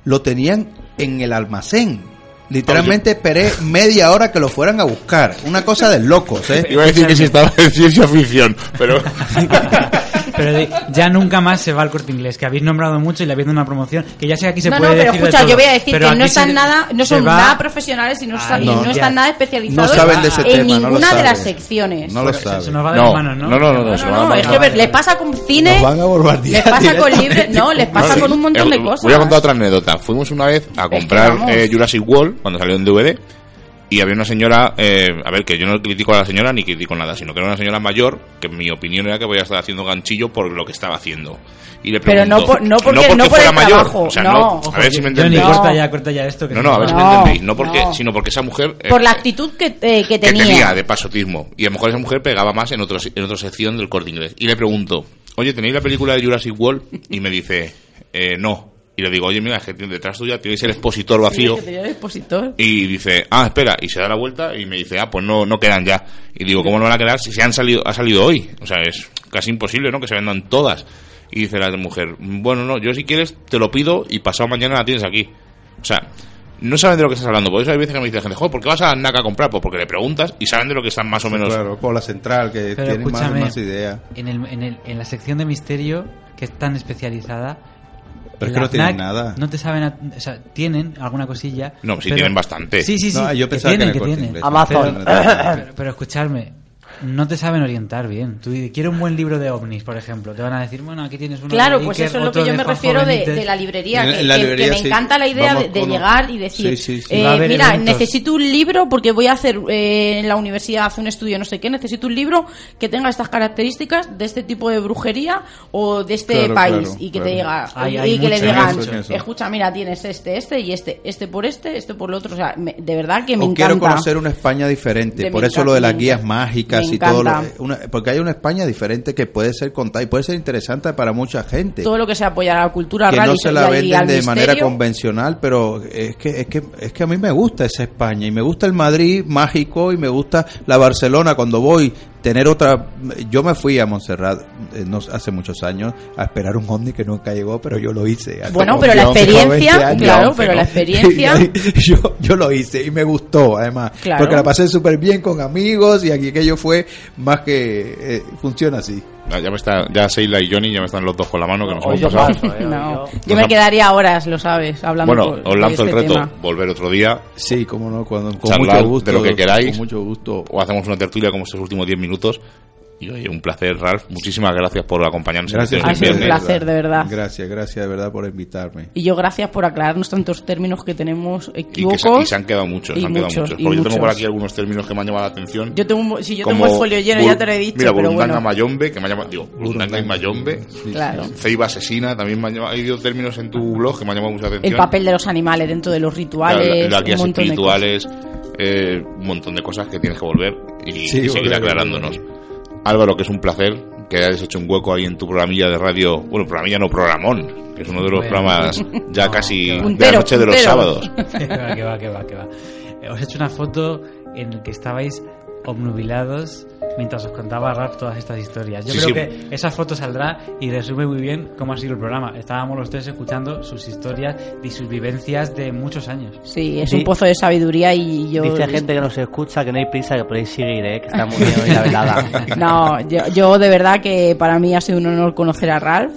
Lo tenían en el almacén. Literalmente esperé media hora que lo fueran a buscar. Una cosa de locos, ¿eh? Iba a decir que si estaba en ciencia ficción, pero pero de- ya nunca más se va al corte inglés, que habéis nombrado mucho y le habéis dado una promoción, que ya sé que aquí se no, puede no, pero decir de escucha, todo, yo voy a decir que no están nada, no son va- nada profesionales y no, y no, no ya. están nada especializados No saben de ese en tema, no lo ninguna de las saben. secciones. No lo saben. se nos va de No, las manos, ¿no? no, no, no, no, es que les pasa con cine, Nos van a bombardear les pasa con libros, no, les pasa No, con un montón de cosas. Voy a contar otra anécdota. Fuimos una vez a comprar eh, Jurassic World cuando salió en DVD y había una señora, eh, a ver, que yo no critico a la señora ni critico nada, sino que era una señora mayor que en mi opinión era que voy a estar haciendo ganchillo por lo que estaba haciendo. Y le Pero no pregunto, por- no porque- no por fuera el mayor, trabajo, o sea, no. no, Ojo, a ver si me entendéis. No. corta ya, corta ya esto. Que No, no, a ver si me No, entendéis, no porque, no. sino porque esa mujer eh, Por la actitud que, eh, que que tenía. tenía de pasotismo. Y a lo mejor esa mujer pegaba más en, otros, en otra sección del corte inglés. Y le pregunto, oye, ¿tenéis la película de Jurassic World? Y me dice, eh, no. Y le digo, oye, mira, es que detrás tuya tienes el expositor vacío. Que tenía el expositor. Y dice, ah, espera, y se da la vuelta y me dice, ah, pues no, no quedan ya. Y digo, ¿cómo no van a quedar si se han salido, ha salido hoy? O sea, es casi imposible, ¿no? Que se vendan todas. Y dice la mujer, bueno, no, yo si quieres te lo pido y pasado mañana la tienes aquí. O sea, no saben de lo que estás hablando. Por eso hay veces que me dice la gente, joder, ¿por qué vas a NACA a comprar? Pues porque le preguntas y saben de lo que están más o menos. Claro, con la central, que Pero tiene más, más idea. En, el, en, el, en la sección de misterio, que es tan especializada. Pero es que no tienen FNAC nada. No te saben. a- o sea, tienen alguna cosilla. No, sí pero- tienen bastante. Sí, sí, sí. No, yo pensaba que tienen, que tienen. Inglés. Amazon. Pero- Pero, pero escuchadme, no te saben orientar bien. Tú dices, quiero un buen libro de ovnis, por ejemplo. Te van a decir, bueno, aquí tienes uno Claro, de pues Iker, eso es lo que yo me refiero de, de la librería. En- que, en la que- librería, que me sí. encanta la idea Vamos de, con- llegar y decir, Sí, sí, sí. eh, mira, eventos. necesito un libro porque voy a hacer eh, en la universidad un estudio no sé qué, necesito un libro que tenga estas características de este tipo de brujería o de este Claro, país claro, y que claro. te diga Hay- y hay que le digan, eso, en eso. escucha, mira, tienes este, este y este, este por este, este por lo otro, o sea, me- de verdad que me o encanta. quiero conocer una España diferente, por eso lo de las guías mágicas encanta. todo, lo- una- porque hay una España diferente que puede ser contada y puede ser interesante para mucha gente. todo lo que sea apoyar a la cultura que real no se la venden de manera misterio. convencional, pero es que, es que es que a mí me gusta esa España y me gusta el Madrid mágico y me gusta la Barcelona cuando voy tener otra yo me fui a Montserrat eh, no, hace muchos años a esperar un ovni que nunca llegó, pero yo lo hice. Bueno, pero la 11, experiencia, 20 años. claro, pero ¿no? la experiencia yo, yo lo hice y me gustó, además. Claro. Porque la pasé súper bien con amigos y aquí aquello fue más que. eh, funciona así. Ah, Ya, me está, ya Seila y Johnny ya me están los dos con la mano que nos hemos yo pasado. paso, eh, No, yo- me quedaría horas, lo sabes, hablando Bueno, por- os lanzo el este reto, tema. volver otro día Sí, como no, cuando, con mucho gusto. de lo que queráis. Con mucho gusto. o hacemos una tertulia como estos últimos 10 minutos. Y oye, un placer, Ralph. Muchísimas gracias por acompañarnos en Gracias. este Ha sido un placer, de verdad. Gracias, gracias de verdad por invitarme. Y yo gracias por aclararnos tantos términos que tenemos Y, que se, equívocos. y se han quedado muchos, y se han quedado muchos, muchos. y Porque yo tengo por muchos. aquí algunos términos que me han llamado la atención. Yo tengo, un- si yo como tengo el folio lleno, ya te lo he dicho, Mira, pero Burundanga bueno. Mayombe, que me ha llamado. Digo, Burundanga y Mayombe. Claro. Ceiba asesina, también me han llamado. Hay dos términos en tu blog que me han llamado mucha atención. El papel de los animales dentro de los Claro, rituales, las un guías montón de cosas. espirituales, eh, un montón de cosas que tienes que volver y, Sí, y seguir aclarándonos. Álvaro, que es un placer que hayas hecho un hueco ahí en tu programilla de radio, bueno, programilla no, programón, que es uno de los Bueno. programas ya No, casi de la noche de los sábados. que va, que va, que va, que va. Os he hecho una foto en la que estabais obnubilados mientras os contaba Rap todas estas historias. Yo Sí, creo sí. que esa foto saldrá y resume muy bien cómo ha sido el programa. Estábamos los tres escuchando sus historias y sus vivencias de muchos años. Sí, es un pozo de sabiduría y yo... Dice gente que nos escucha que no hay prisa, que podéis seguir, ¿eh? que está muy bien hoy la velada. No, yo, yo de verdad que para mí ha sido un honor conocer a Ralph.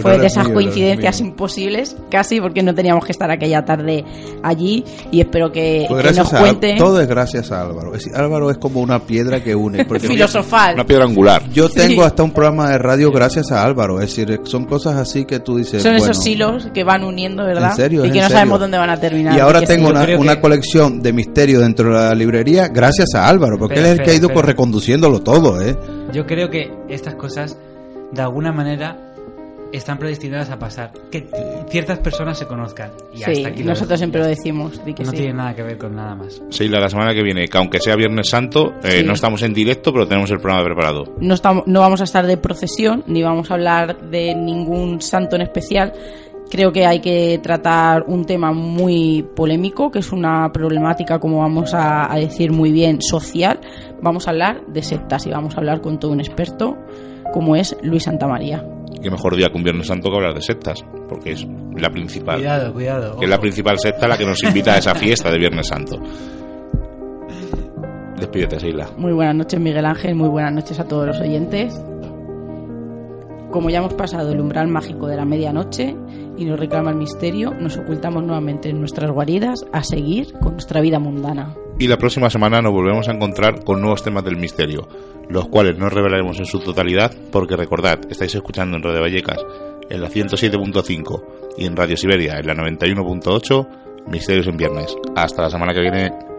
Fue de es esas mío, coincidencias imposibles, casi porque no teníamos que estar aquella tarde allí y espero que, Pues que nos a, cuente todo es gracias a Álvaro. Es Álvaro es como una piedra que une. Porque filosofal. Una piedra angular. yo tengo Sí. hasta un programa de radio gracias a Álvaro. Es decir, son cosas así que tú dices. Son bueno, esos hilos que van uniendo, ¿verdad? ¿En serio? Y ¿Es que no serio? sabemos dónde van a terminar. Y ahora tengo sí. Una, una que- colección de misterio dentro de la librería gracias a Álvaro, porque Espera, él es el que ha ido reconduciéndolo todo, ¿eh? Yo creo que estas cosas, de alguna manera, están predestinadas a pasar. Que ciertas personas se conozcan. Y Sí, hasta aquí lo nosotros siempre lo decimos. que No sí. tiene nada que ver con nada más. Seila, la semana que viene, que aunque sea Viernes Santo, eh, Sí. no estamos en directo, pero tenemos el programa preparado. no, estamos, no vamos a estar de procesión, ni vamos a hablar de ningún santo en especial. Creo que hay que tratar un tema muy polémico, que es una problemática, como vamos a, a decir muy bien, social. Vamos a hablar de sectas y vamos a hablar con todo un experto, como es Luis Santamaría. Qué mejor día que un Viernes Santo que hablar de sectas, porque es la principal. Cuidado, cuidado. que es la principal secta la que nos invita a esa fiesta de Viernes Santo. Despídete, Seila. Muy buenas noches, Miguel Ángel, muy buenas noches a todos los oyentes. como ya hemos pasado el umbral mágico de la medianoche y nos reclama el misterio, nos ocultamos nuevamente en nuestras guaridas a seguir con nuestra vida mundana. Y la próxima semana nos volvemos a encontrar con nuevos temas del misterio, los cuales no revelaremos en su totalidad, porque recordad, estáis escuchando en Radio Vallecas en la 107.5 y en Radio Siberia en la 91.8, Misterios en Viernes. Hasta la semana que viene.